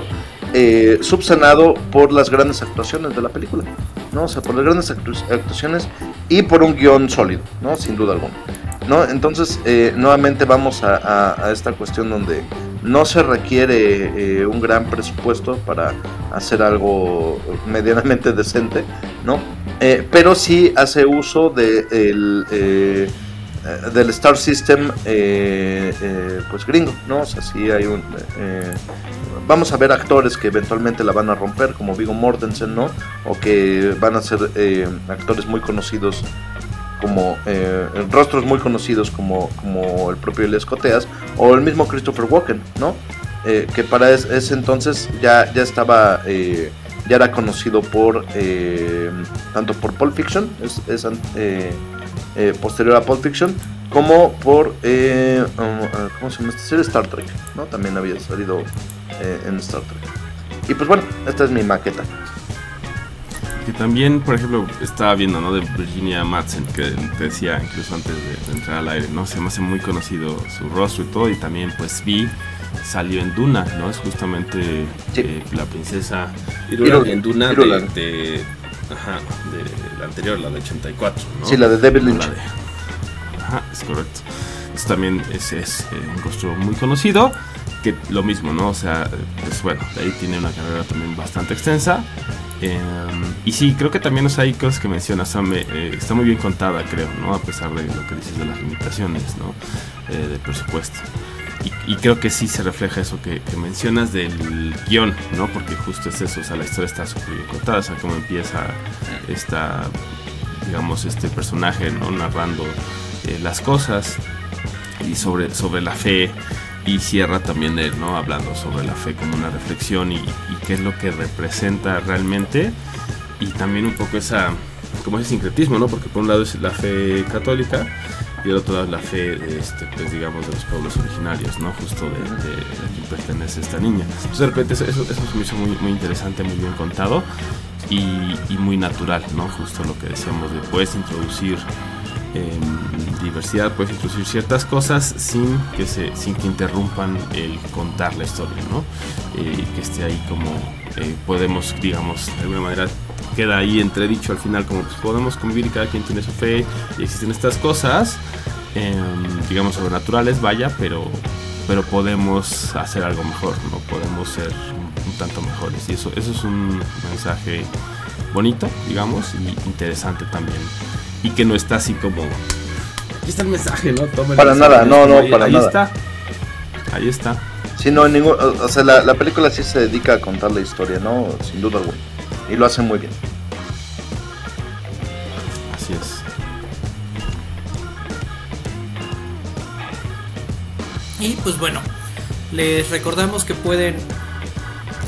eh, subsanado por las grandes actuaciones de la película, ¿no? O sea, por las grandes actu- actuaciones y por un guion sólido, ¿no? Sin duda alguna, ¿no? Entonces, eh, nuevamente vamos a, esta cuestión donde no se requiere eh, un gran presupuesto para hacer algo medianamente decente, ¿no? Eh, pero sí hace uso de el, eh, del Star System pues gringo, ¿no? O sea, sí hay un... vamos a ver actores que eventualmente la van a romper, como Vigo Mortensen, ¿no? O que van a ser eh, actores muy conocidos como eh, rostros muy conocidos como, como el propio Elias Coteas o el mismo Christopher Walken, ¿no? Eh, que para es- ese entonces ya, ya estaba, ya era conocido por, tanto por Pulp Fiction, es, es, posterior a Pulp Fiction, como por, eh, um, uh, ¿cómo se llama esta serie? Star Trek, ¿no? También había salido eh, en Star Trek. Y pues bueno, esta es mi maqueta. Que también, por ejemplo, estaba viendo, ¿no? De Virginia Madsen, que te decía incluso antes de, de entrar al aire, ¿no? Se me hace muy conocido su rostro y todo. Y también, pues, vi, salió en Duna, ¿no? Es justamente Sí. eh, la princesa Irulan. Irulan en Duna de, Irulan. de- ajá, de la anterior, la de 84, ¿no? Sí, la de David Lynch. la de- Ajá, es correcto. Eso también es, es, eh, un rostro muy conocido. Que lo mismo, ¿no? O sea, pues bueno, de ahí tiene una carrera también bastante extensa. Eh, y sí, creo que también o sea, hay cosas que mencionas, o sea, me- eh, está muy bien contada, creo, ¿no? A pesar de lo que dices de las limitaciones, ¿no? Eh, del presupuesto. Y, y creo que sí se refleja eso que, que mencionas del guion, ¿no? Porque justo es eso, o sea, la historia está súper bien contada, o sea, cómo empieza esta, digamos, este personaje, ¿no? Narrando eh, las cosas y sobre, sobre la fe y cierra también él, ¿no? Hablando sobre la fe como una reflexión y, y qué es lo que representa realmente y también un poco esa, como ese sincretismo, ¿no? Porque por un lado es la fe católica y el otro lado es la fe, este, pues digamos, de los pueblos originarios, ¿no? Justo de, de, de quien pertenece esta niña. Entonces de repente eso, eso, eso me hizo muy, muy interesante, muy bien contado y, y muy natural, ¿no? Justo lo que decíamos de puedes introducir diversidad, puedes introducir ciertas cosas sin que se, sin que interrumpan el contar la historia. Eh, que esté ahí como eh, podemos, digamos, de alguna manera queda ahí entredicho al final como pues, podemos convivir cada quien tiene su fe y existen estas cosas, em, digamos, sobrenaturales, vaya, pero pero podemos hacer algo mejor, no podemos ser un, un tanto mejores. Y eso eso es un mensaje bonito, digamos, y interesante también y que no está así como aquí está el mensaje, ¿no? Toma el Para mensaje, nada, no, no, ahí, para ahí nada. está. Ahí está. Sí, no, en ningún, o sea, la, la película sí se dedica a contar la historia, ¿no? Sin duda alguna. Y lo hace muy bien. Así es. Y pues bueno, les recordamos que pueden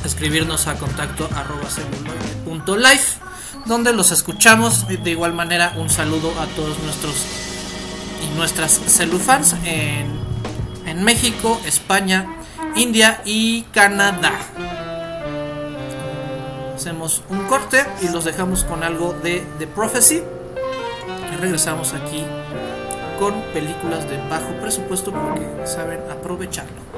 escribirnos a contacto arroba celuloide.life donde los escuchamos de igual manera un saludo a todos nuestros y nuestras celufans en, en México, España, India y Canadá. Hacemos un corte y los dejamos con algo de The Prophecy y regresamos aquí con películas de bajo presupuesto porque saben aprovecharlo.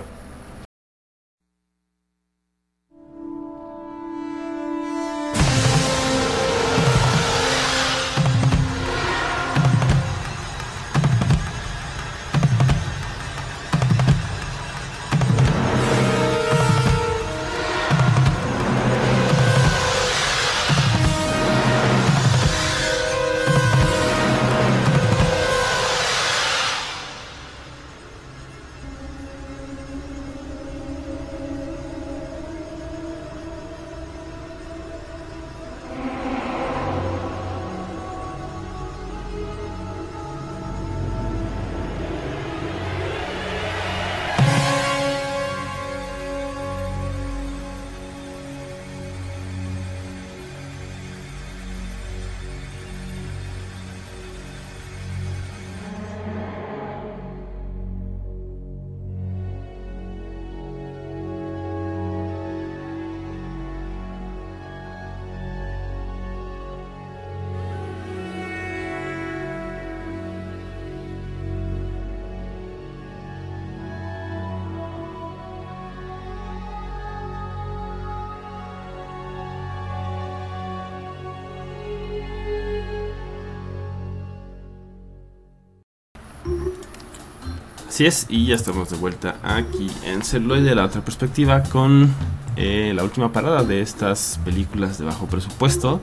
Así es, y ya estamos de vuelta aquí en Celuloide, la otra perspectiva, con eh, la última parada de estas películas de bajo presupuesto.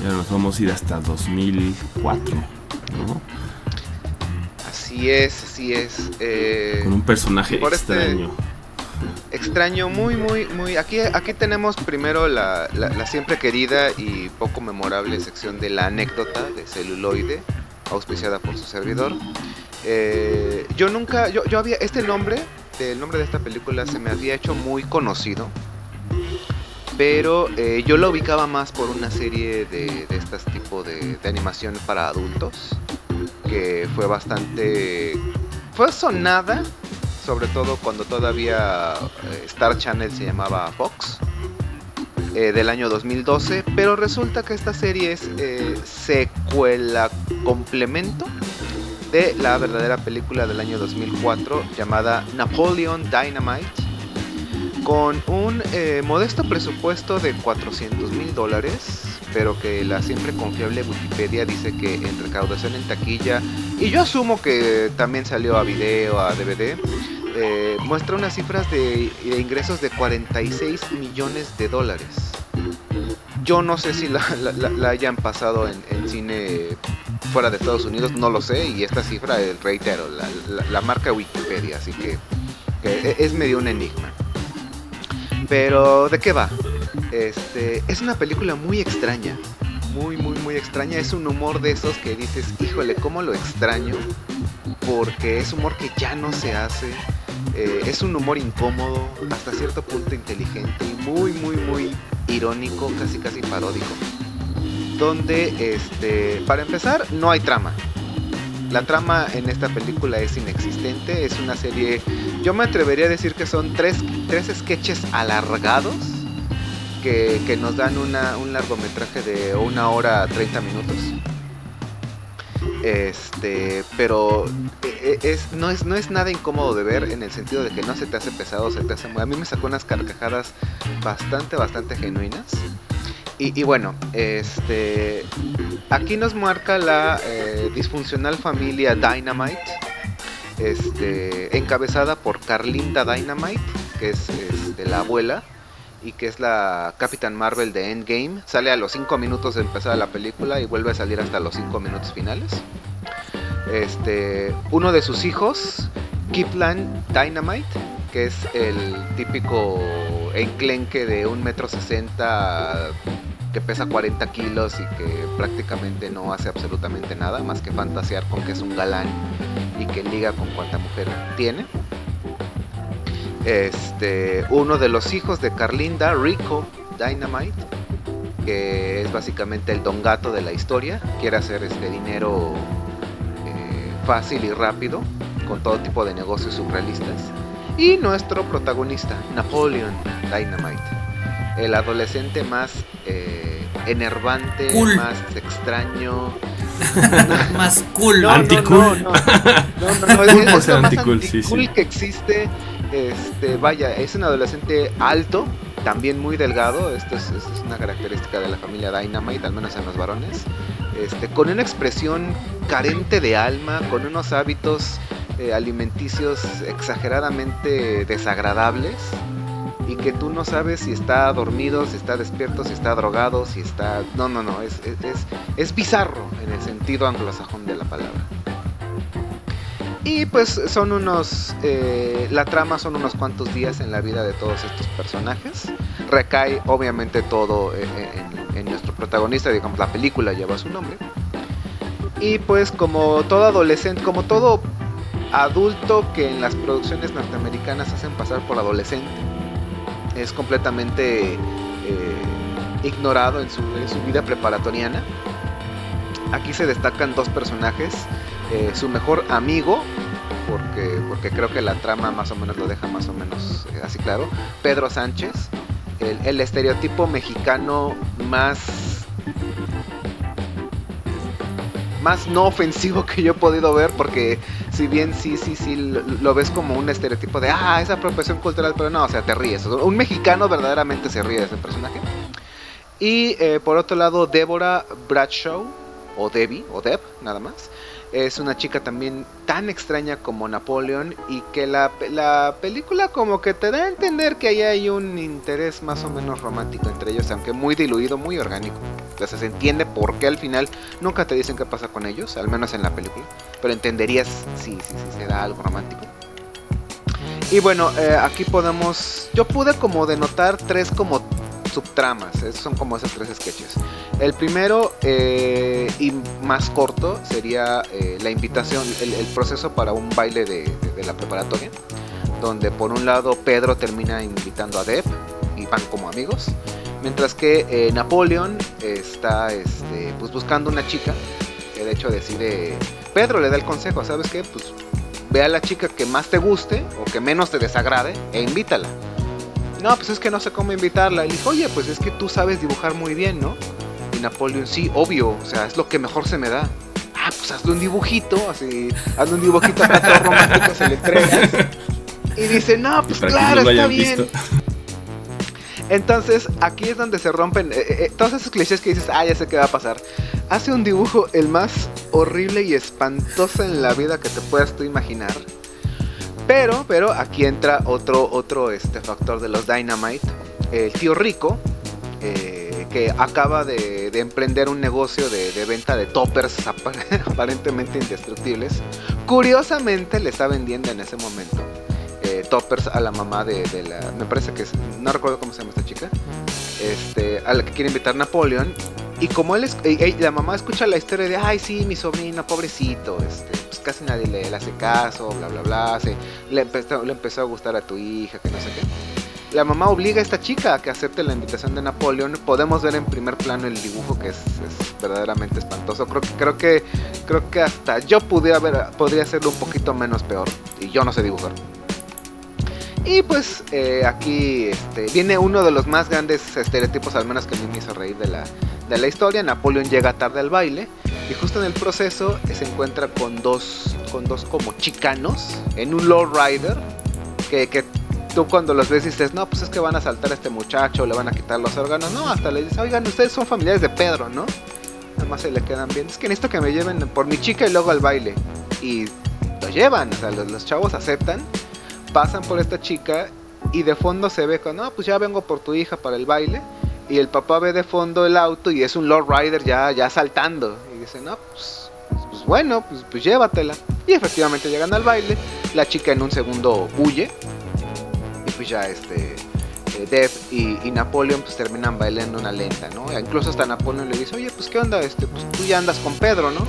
Y ahora nos vamos a ir hasta 2004, ¿no? Así es, así es. eh, Con un personaje por este- extraño. extraño, muy, muy, muy. Aquí, aquí tenemos primero la, la- la siempre querida y poco memorable sección de la anécdota de celuloide, auspiciada por su servidor. Eh, yo nunca, yo, yo había, este nombre, el nombre de esta película se me había hecho muy conocido, pero eh, yo lo ubicaba más por una serie de, de estas tipo de, de animación para adultos, que fue bastante, fue sonada sobre todo cuando todavía eh, Star Channel se llamaba Fox, del año 2012, pero resulta que esta serie es secuela complemento de la verdadera película del año 2004 llamada Napoleon Dynamite, con un eh, modesto presupuesto de 400 mil dólares, pero que la siempre confiable Wikipedia dice que en recaudación en taquilla, y yo asumo que también salió a video, a DVD, eh, muestra unas cifras de, de ingresos de 46 millones de dólares. Yo no sé si la, hayan pasado en, cine fuera de Estados Unidos, no lo sé, y esta cifra, reitero, la, marca Wikipedia, así que, que es medio un enigma. Pero, ¿de qué va? Este, es una película muy extraña, muy, muy, muy extraña. Es un humor de esos que dices, híjole, ¿cómo lo extraño? Porque es humor que ya no se hace. eh, es un humor incómodo, hasta cierto punto inteligente y muy, muy, muy irónico, casi, casi paródico. Donde, este, para empezar, no hay trama. La trama en esta película es inexistente, es una serie, yo me atrevería a decir que son tres, tres sketches alargados que, que nos dan una, un largometraje de una hora 30 minutos. Este, pero e- e- es, no, es, no es nada incómodo de ver en el sentido de que no se te hace pesado, se te hace muy... A mí me sacó unas carcajadas bastante, bastante genuinas. Y, y bueno, este, aquí nos marca la eh, disfuncional familia Dynamite, este, encabezada por Carlinda Dynamite, que es este, la abuela y que es la Capitán Marvel de Endgame. Sale a los 5 minutos de empezar la película y vuelve a salir hasta los 5 minutos finales. Este, uno de sus hijos, Kiplan Dynamite, que es el típico enclenque de un metro sesenta que pesa 40 kilos y que prácticamente no hace absolutamente nada más que fantasear con que es un galán y que liga con cuanta mujer tiene. Este, uno de los hijos de Carlinda, Rico Dynamite, que es básicamente el don gato de la historia, quiere hacer este dinero eh, fácil y rápido con todo tipo de negocios surrealistas. Y nuestro protagonista, Napoleon Dynamite, el adolescente más eh, enervante, Cool. más extraño, Más cool. no, Anti-cool. No, no, no, no, es, por es ser lo más anti-cool, sí, anti-cool sí. que existe. Este, vaya, es un adolescente alto, también muy delgado. Esto es, una característica de la familia Dynamite, al menos en los varones. Este, con una expresión carente de alma, con unos hábitos eh, alimenticios exageradamente desagradables y que tú no sabes si está dormido, si está despierto, si está drogado, si está... No, no, no, es, es, es bizarro en el sentido anglosajón de la palabra. Y pues son unos... eh, la trama son unos cuantos días en la vida de todos estos personajes. Recae obviamente todo eh, en, en nuestro protagonista, digamos, la película lleva su nombre. Y pues como todo adolescente, como todo adulto que en las producciones norteamericanas hacen pasar por adolescente, es completamente eh, ignorado en su, en su vida preparatoriana. Aquí se destacan dos personajes, eh, su mejor amigo, porque, porque creo que la trama más o menos lo deja más o menos eh, así claro, Pedro Sánchez, el, estereotipo mexicano más más no ofensivo que yo he podido ver porque si bien sí sí sí lo, lo ves como un estereotipo de ah esa apropiación cultural pero no o sea te ríes. Un mexicano verdaderamente se ríe de ese personaje. Y eh, por otro lado Débora Bradshaw o Debbie o Deb nada más es una chica también tan extraña como Napoleon y que la, la película como que te da a entender que ahí hay un interés más o menos romántico entre ellos, aunque muy diluido, muy orgánico. Entonces se entiende por qué al final nunca te dicen qué pasa con ellos, al menos en la película, pero entenderías si, si, si se da algo romántico. Y bueno, eh, aquí podemos, yo pude como denotar tres como subtramas. Esos son como esos tres sketches. El primero eh, y más corto sería eh, la invitación, el, proceso para un baile de, la preparatoria. Donde por un lado Pedro termina invitando a Deb y van como amigos. Mientras que eh, Napoleon está este, pues buscando una chica. Que de hecho decide. Pedro le da el consejo, ¿sabes qué? Pues ve a la chica que más te guste o que menos te desagrade e invítala no, pues es que no sé cómo invitarla. Y le dijo, oye, pues es que tú sabes dibujar muy bien, ¿no? Y Napoleón, sí, obvio, o sea, es lo que mejor se me da. Ah, pues hazle un dibujito, así, hazle un dibujito acá todo romántico, se le entregas. Y dice, no, pues claro, está bien. Visto. Entonces, aquí es donde se rompen eh, eh, todos esos clichés que dices, ah, ya sé qué va a pasar. Hace un dibujo el más horrible y espantoso en la vida que te puedas tú imaginar. Pero, pero aquí entra otro, otro este factor de los Dynamite. El tío rico, eh, que acaba de, de, emprender un negocio de, venta de toppers apar aparentemente indestructibles. Curiosamente le está vendiendo en ese momento eh, toppers a la mamá de, de, la... Me parece que es... No recuerdo cómo se llama esta chica. Este, a la que quiere invitar Napoleón. Y como él es, y, la mamá escucha la historia de, ay, sí, mi sobrino, pobrecito, este, pues casi nadie le, hace caso, bla, bla, bla, se, le, empezó, a gustar a tu hija, que no sé qué. La mamá obliga a esta chica a que acepte la invitación de Napoleón. Podemos ver en primer plano el dibujo que es, verdaderamente espantoso. Creo, creo, que creo que hasta yo pudiera ver, podría hacerlo un poquito menos peor. Y yo no sé dibujar. Y pues eh, aquí este, viene uno de los más grandes estereotipos, al menos que a mí me hizo reír de la, de la historia. Napoleón llega tarde al baile y justo en el proceso se encuentra con dos, con dos como chicanos en un lowrider que, que tú cuando los ves dices, no, pues es que van a saltar a este muchacho, le van a quitar los órganos. No, hasta le dices, oigan, ustedes son familiares de Pedro, ¿no? Nada más se le quedan bien. Es que necesito que me lleven por mi chica y luego al baile. Y lo llevan, o sea, los, los chavos aceptan pasan por esta chica y de fondo se ve con, no, pues ya vengo por tu hija para el baile. Y el papá ve de fondo el auto y es un Lord Rider ya, ya saltando. Y dice, no, pues, pues bueno, pues, pues, llévatela. Y efectivamente llegan al baile. La chica en un segundo huye. Y pues ya este... Eh, Dev y, y, Napoleon pues terminan bailando una lenta, ¿no? Incluso hasta Napoleon le dice, oye, pues qué onda, este, pues tú ya andas con Pedro, ¿no?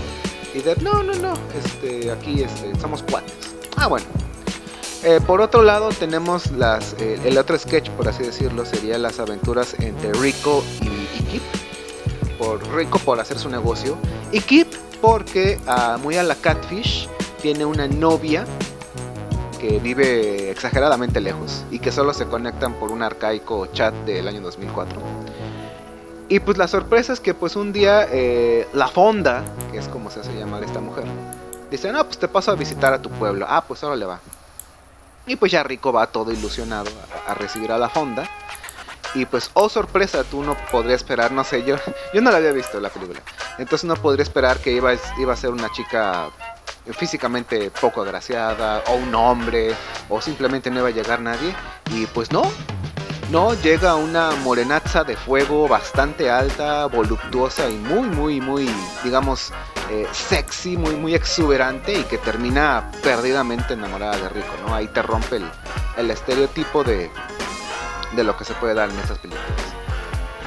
Y Dev, no, no, no, este, aquí este, somos cuates. Ah, bueno, eh, por otro lado tenemos las, eh, el otro sketch, por así decirlo, sería las aventuras entre Rico y, y Kip. Por Rico por hacer su negocio y Kip porque uh, muy a la Catfish tiene una novia que vive exageradamente lejos y que solo se conectan por un arcaico chat del año 2004. Y pues la sorpresa es que pues un día eh, la Fonda, que es como se hace llamar esta mujer, dice, no, pues te paso a visitar a tu pueblo. Ah, pues ahora le va. Y pues ya Rico va todo ilusionado a, recibir a la Fonda. Y pues, oh sorpresa, tú no podría esperar, no sé, yo, yo no la había visto la película. Entonces no podría esperar que iba, iba a ser una chica físicamente poco agraciada, o un hombre, o simplemente no iba a llegar nadie. Y pues no, no, llega una morenaza de fuego bastante alta, voluptuosa y muy, muy, muy, digamos, eh, sexy, muy, muy exuberante y que termina perdidamente enamorada de Rico, ¿no? Ahí te rompe el, el estereotipo de, de lo que se puede dar en estas películas.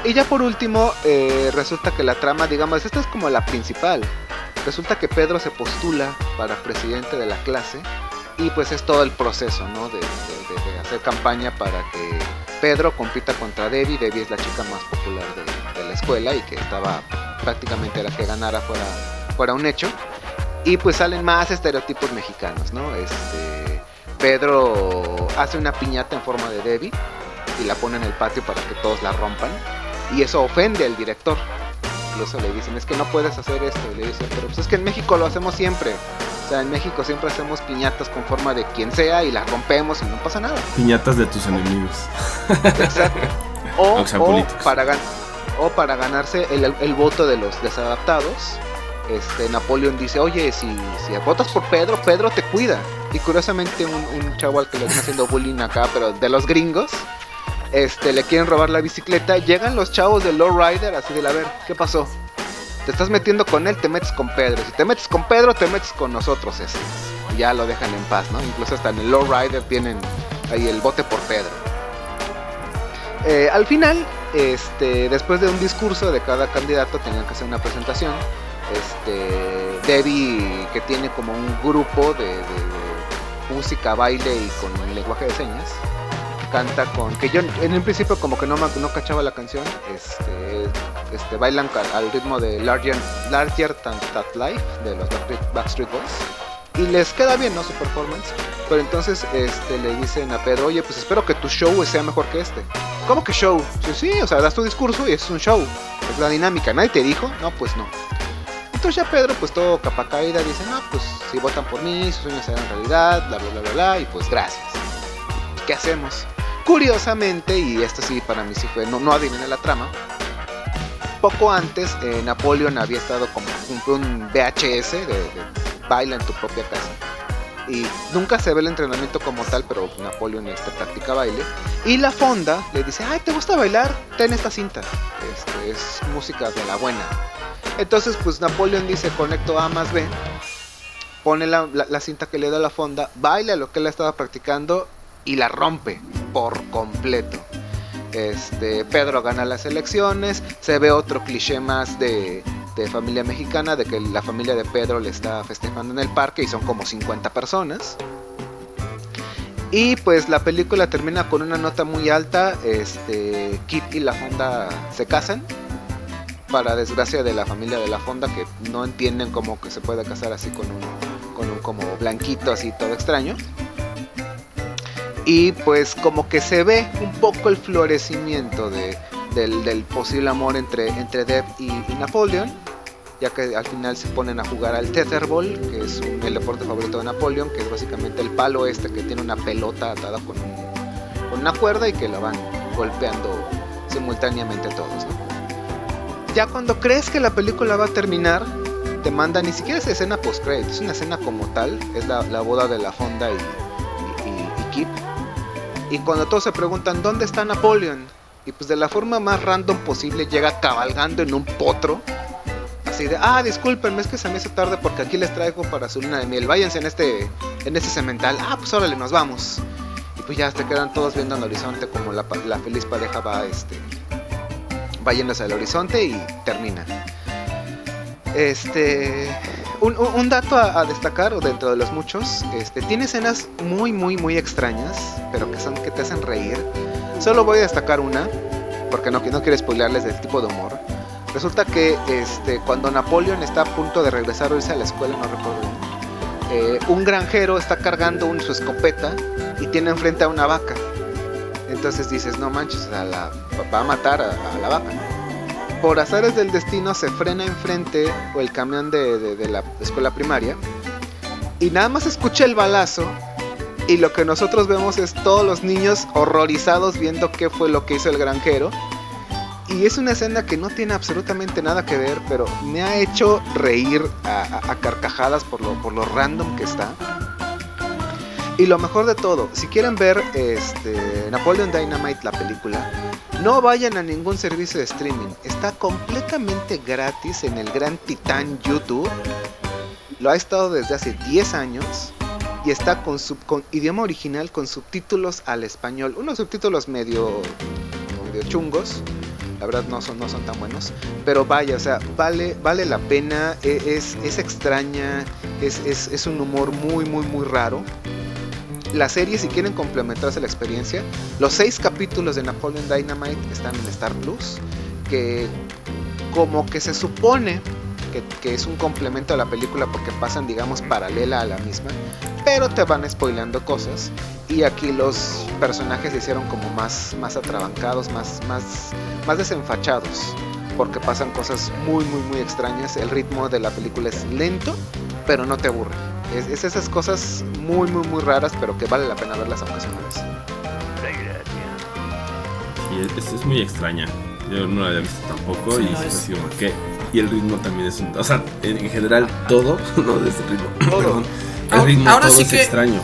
Y ya por último, eh, resulta que la trama, digamos, esta es como la principal. Resulta que Pedro se postula para presidente de la clase y pues es todo el proceso, ¿no? De, de, hacer campaña para que Pedro compita contra Debbie. Debbie es la chica más popular de, la escuela y que estaba prácticamente la que ganara fuera, fuera un hecho. Y pues salen más estereotipos mexicanos, ¿no? Este, Pedro hace una piñata en forma de Debbie y la pone en el patio para que todos la rompan. Y eso ofende al director. Incluso le dicen, es que no puedes hacer esto. Y le dicen, pero pues es que en México lo hacemos siempre. O sea, en México siempre hacemos piñatas con forma de quien sea y las rompemos y no pasa nada. Piñatas de tus enemigos. Exacto. O, o, para, gan o para ganarse el, el, voto de los desadaptados. Este, Napoleón dice, oye, si, si votas por Pedro, Pedro te cuida. Y curiosamente un, chavo al que le están haciendo bullying acá, pero de los gringos, este, le quieren robar la bicicleta. Llegan los chavos de Low Rider así de, a ver, ¿qué pasó? Te estás metiendo con él, te metes con Pedro. Si te metes con Pedro, te metes con nosotros. Ya lo dejan en paz, ¿no? Incluso hasta en el Low Rider tienen ahí el bote por Pedro. Eh, al final, este, después de un discurso de cada candidato, tenían que hacer una presentación. Este, Debbie, que tiene como un grupo de, música, baile y con lenguaje de señas, canta con que yo en un principio como que no ma- no cachaba la canción este este bailan al ritmo de Larger Larger Than That Life de los Backstreet, Backstreet Boys y les queda bien no su performance pero entonces este le dicen a Pedro oye pues espero que tu show sea mejor que este ¿cómo que show? sí sí o sea das tu discurso y es un show es la dinámica nadie te dijo no pues no entonces ya Pedro, pues todo capa caída, dice, no, pues si votan por mí, sus sueños serán realidad, bla, bla, bla, bla, bla, y pues gracias. ¿Qué hacemos? Curiosamente, y esto sí para mí sí fue, no, no adiviné la trama, poco antes eh, Napoleón había estado como un VHS de, baila en tu propia casa. Y nunca se ve el entrenamiento como tal, pero Napoleón este, practica baile. Y la fonda le dice, ay, ¿te gusta bailar? Ten esta cinta. Este, es música de la buena. Entonces, pues Napoleón dice, conecto A más B, pone la, la- cinta que le da la fonda, baila lo que él estaba practicando y la rompe por completo. Este, Pedro gana las elecciones, se ve otro cliché más de, de familia mexicana, de que la familia de Pedro le está festejando en el parque y son como 50 personas. Y pues la película termina con una nota muy alta, este, Kit y la Fonda se casan, para desgracia de la familia de la Fonda que no entienden cómo que se puede casar así con un, con un como blanquito así todo extraño. Y pues como que se ve un poco el florecimiento de, del, posible amor entre, entre Deb y, y Napoleon, ya que al final se ponen a jugar al tetherball, que es un- el deporte favorito de Napoleon, que es básicamente el palo este que tiene una pelota atada con, un- con una cuerda y que la van golpeando simultáneamente todos. Ya cuando crees que la película va a terminar, te manda ni siquiera es escena post credit, es una escena como tal, es la, boda de la Fonda y, y, y- y Kip. Y cuando todos se preguntan dónde está Napoleon, y pues de la forma más random posible llega cabalgando en un potro. Así de, ah, discúlpenme, es que se me hizo tarde porque aquí les traigo para su luna de miel. Váyanse en este, en este cemental. Ah, pues órale, nos vamos. Y pues ya se quedan todos viendo al horizonte como la, feliz pareja va este, va yéndose al horizonte y termina. Este. Un, un- dato a, destacar, o dentro de los muchos, este, tiene escenas muy, muy, muy extrañas, pero que son que te hacen reír. Solo voy a destacar una, porque no, no quiero spoilearles del tipo de humor. Resulta que este, cuando Napoleón está a punto de regresar o irse a la escuela, no recuerdo eh, un granjero está cargando un- su escopeta y tiene enfrente a una vaca. Entonces dices, no manches, a la- va a matar a, la vaca. Por azares del destino se frena enfrente o el camión de, de- la escuela primaria y nada más escucha el balazo y lo que nosotros vemos es todos los niños horrorizados viendo qué fue lo que hizo el granjero. Y es una escena que no tiene absolutamente nada que ver, pero me ha hecho reír a, a- a carcajadas por lo, por lo random que está. Y lo mejor de todo, si quieren ver este, Napoleon Dynamite, la película, no vayan a ningún servicio de streaming. Está completamente gratis en el gran titán YouTube. Lo ha estado desde hace 10 años. Y está con, sub- idioma original con subtítulos al español. Unos subtítulos medio, medio chungos. La verdad no son, tan buenos. Pero vaya, o sea, vale, la pena. e- Es, extraña. Es un humor muy, muy, muy raro la serie, si quieren complementarse la experiencia, los seis capítulos de Napoleon Dynamite están en Star Plus, que como que se supone que, es un complemento a la película porque pasan, digamos, paralela a la misma, pero te van spoileando cosas. Y aquí los personajes se hicieron como más, más atrabancados, más, más, más desenfachados, porque pasan cosas muy, muy, muy extrañas. El ritmo de la película es lento, pero no te aburre. Es, es esas cosas muy, muy, muy raras, pero que vale la pena verlas aunque sea una vez. Y es, es muy extraña. Yo no la había visto tampoco Sí, y no, es- así como que. Y el ritmo también es un. O sea, en, en general todo, no de este ritmo. Perdón. El Ahora- ritmo ahora todo sí es que- extraño.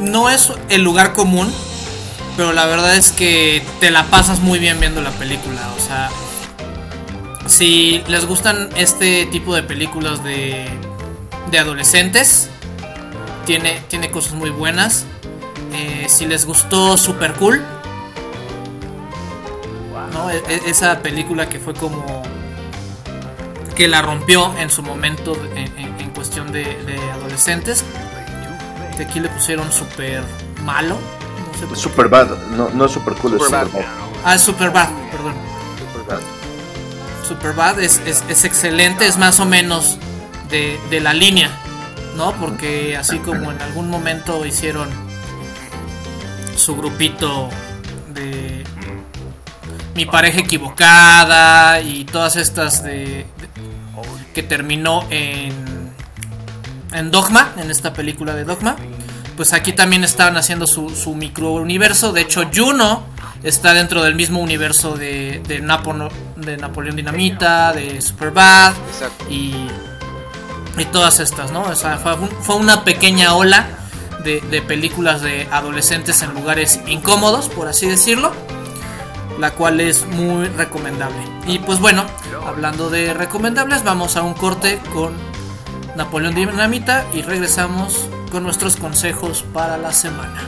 No es el lugar común, pero la verdad es que te la pasas muy bien viendo la película. O sea, si les gustan este tipo de películas de, de adolescentes, tiene, tiene cosas muy buenas. Eh, si les gustó Super Cool, ¿no? E- e- esa película que fue como que la rompió en su momento en, en- en cuestión de, de adolescentes. Que aquí le pusieron super malo. No sé. Super bad, no, no es super cool, Superbad. es super bad. Ah, es super bad, perdón. Superbad. Superbad es, es, es excelente, es más o menos de, de la línea, ¿no? Porque así como en algún momento hicieron su grupito de mi pareja equivocada y todas estas de, de- que terminó en en Dogma, en esta película de Dogma, pues aquí también estaban haciendo su, su microuniverso. De hecho, Juno está dentro del mismo universo de, de, Napo- de Napoleón Dinamita, de Superbad Exacto. y, y todas estas, ¿no? O sea, fue, un- fue una pequeña ola de, de películas de adolescentes en lugares incómodos, por así decirlo, la cual es muy recomendable. Y pues bueno, hablando de recomendables, vamos a un corte con Napoleón Dinamita y regresamos con nuestros consejos para la semana.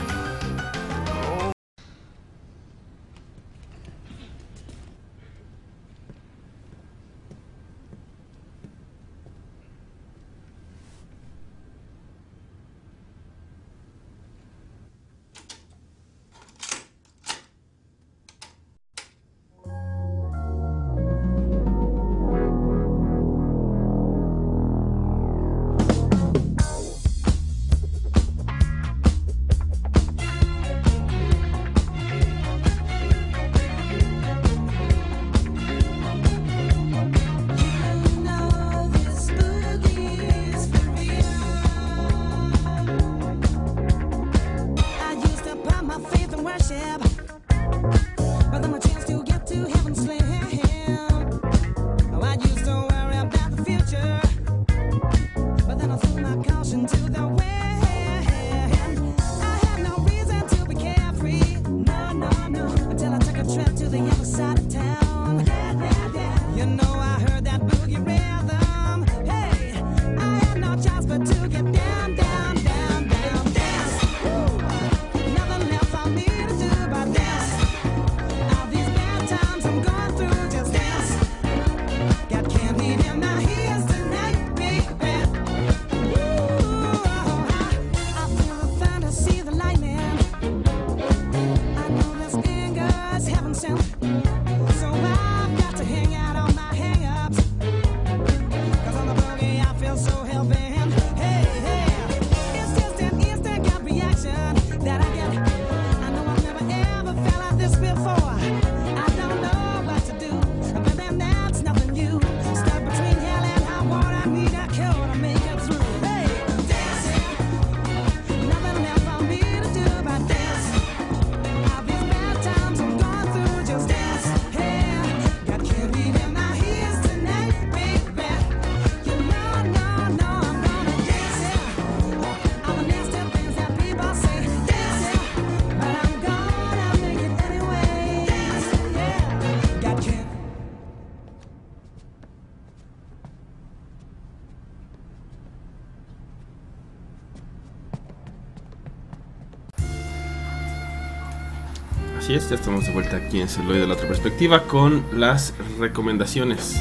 Ya estamos de vuelta aquí en Celuloide de la otra perspectiva con las recomendaciones.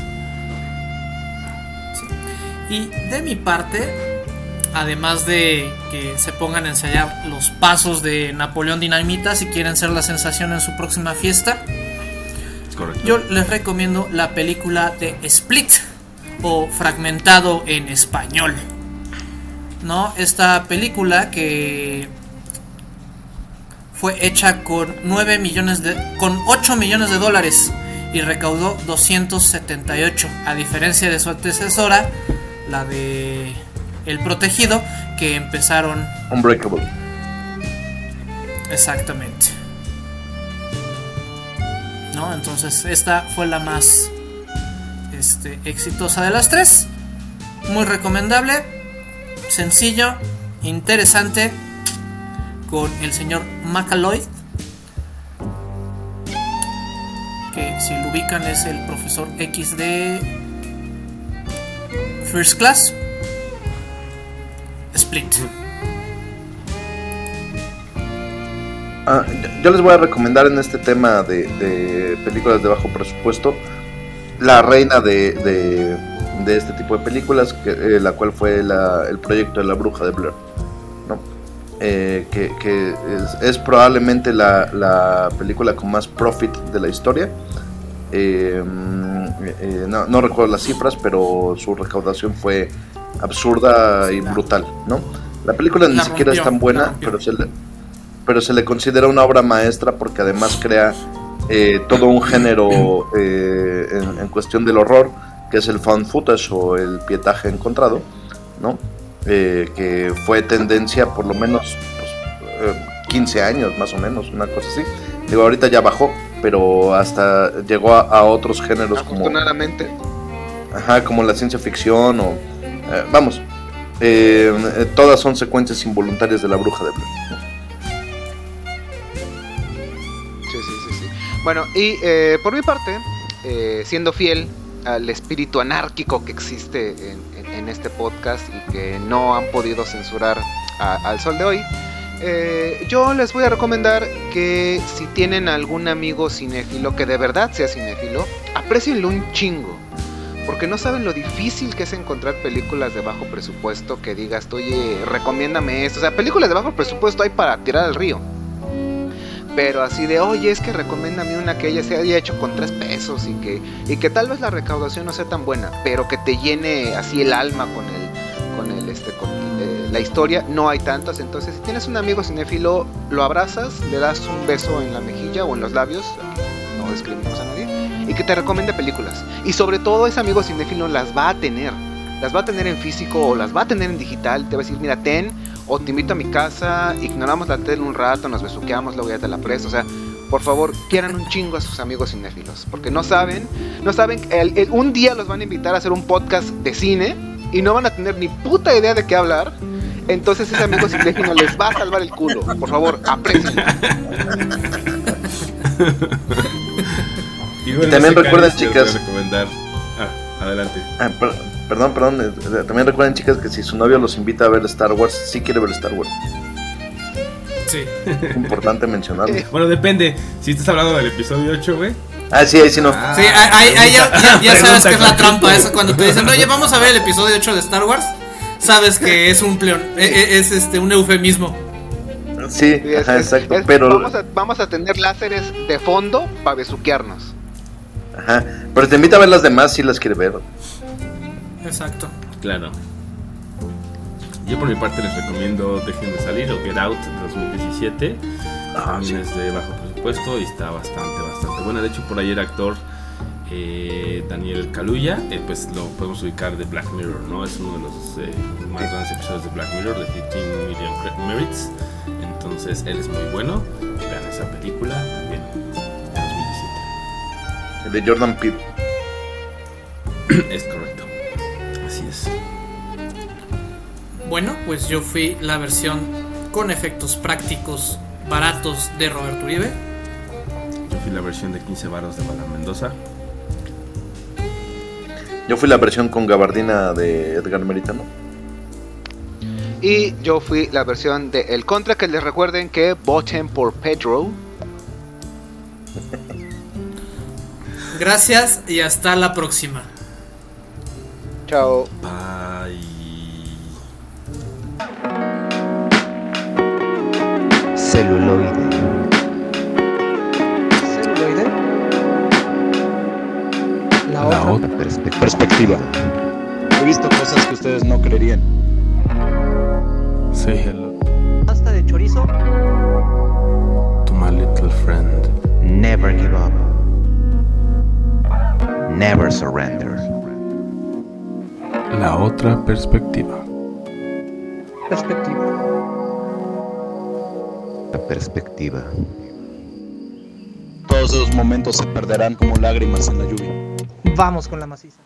Y de mi parte, además de que se pongan a ensayar los pasos de Napoleón Dinamita si quieren ser la sensación en su próxima fiesta, correcto. yo les recomiendo la película de Split o Fragmentado en español. ¿No? Esta película que fue hecha con 9 millones de con 8 millones de dólares y recaudó 278, a diferencia de su antecesora, la de El Protegido, que empezaron Unbreakable. Exactamente. ¿no? Entonces esta fue la más este, exitosa de las tres. Muy recomendable, sencillo, interesante, con el señor Macaloid. Que si lo ubican es el profesor X de First Class. Split. Ah, yo- les voy a recomendar en este tema de, películas de bajo presupuesto la reina de, este tipo de películas, eh, la cual fue el proyecto de la bruja de Blair. Eh, que que es, es probablemente la, la película con más profit de la historia. Eh, eh, no, no recuerdo las cifras, pero su recaudación fue absurda y brutal. ¿no? La película ni La siquiera es rompió, tan buena, pero se le, pero se le considera una obra maestra porque además crea eh, todo un género eh, en, en cuestión del horror, que es el found footage o el pietaje encontrado, ¿no? Eh, que fue tendencia por lo menos pues, eh, 15 años más o menos, una cosa así. Digo, ahorita ya bajó, pero hasta llegó a, a otros géneros como, Afortunadamente. ajá, como la ciencia ficción o... eh, vamos, eh, eh, todas son secuencias involuntarias de la bruja de Blair. ¿no? Sí, sí, sí, sí. Bueno, y eh, por mi parte, eh, siendo fiel al espíritu anárquico que existe en, en- este podcast y que no han podido censurar al sol de hoy, eh, yo les voy a recomendar que si tienen algún amigo cinéfilo que de verdad sea cinéfilo, aprecienlo un chingo. Porque no saben lo difícil que es encontrar películas de bajo presupuesto que digas, oye, recomiéndame esto. O sea, películas de bajo presupuesto hay para tirar al río. Pero así de, oye, es que recomiéndame una que ella se haya hecho con tres pesos y que, y que tal vez la recaudación no sea tan buena, pero que te llene así el alma con el, con el, este, con eh, la historia. No hay tantas, entonces si tienes un amigo cinéfilo, lo abrazas, le das un beso en la mejilla o en los labios, no discriminamos a nadie, y que te recomiende películas. Y sobre todo ese amigo cinéfilo las va a tener, las va a tener en físico o las va a tener en digital, te va a decir, mira, ten, o te invito a mi casa, ignoramos la tele un rato, nos besuqueamos, luego ya te la presto, o sea, por favor, quieran un chingo a sus amigos cinéfilos, porque no saben, no saben, el- el- un día los van a invitar a hacer un podcast de cine y no van a tener ni puta idea de qué hablar, entonces ese amigo cinéfilo les va a salvar el culo, por favor, aprecien. Y, bueno, Y también recuerden, chicas. recomendar. Ah, adelante. Ah, perdón, perdón. eh, eh, También recuerden, chicas, que si su novio los invita a ver Star Wars, sí quiere ver Star Wars. Sí. Es importante mencionarlo. Bueno, depende. Si estás hablando del episodio 8, güey. Ah, sí, ahí sí no. Ah, Sí, ahí, ahí- ahí ya, ya- ya sabes que es la trampa eso cuando te dicen, oye, vamos a ver el episodio 8 de Star Wars. Sabes que es un pleon, e- e- es este un eufemismo. Sí, Sí, es- ajá, es- exacto. es- pero, vamos, a, vamos a tener láseres de fondo para besuquearnos. ajá, pero te invita a ver las demás si las quiere ver. Exacto. Claro. Yo por mi parte les recomiendo Dejen de salir o Get Out de 2017. Ah, También es de bajo presupuesto y está bastante, bastante buena. De hecho, por ahí el actor eh, Daniel Kaluuya, eh, pues lo podemos ubicar de Black Mirror, ¿no? Es uno de los eh, más grandes episodios de Black Mirror, de 15 Million Merits. Entonces, él es muy bueno. Vean esa película también de 2017. El de Jordan Peele. Es correcto. Bueno, pues yo fui la versión con efectos prácticos baratos de Roberto Uribe. Yo fui la versión de 15 varos de Bala Mendoza. Yo fui la versión con gabardina de Edgar Meritano. Y yo fui la versión de El Contra, que les recuerden que voten por Pedro. Gracias y hasta la próxima. Chao. Bye. Celuloide. celuloide. La, La otra. otra perspectiva. Perspectiva. He visto cosas que ustedes no creerían. Say hello Pasta de chorizo. to my little friend. Never give up. Never surrender. La otra perspectiva. Perspectiva. La perspectiva. Todos todos esos momentos se perderán como lágrimas en la lluvia. Vamos con la maciza.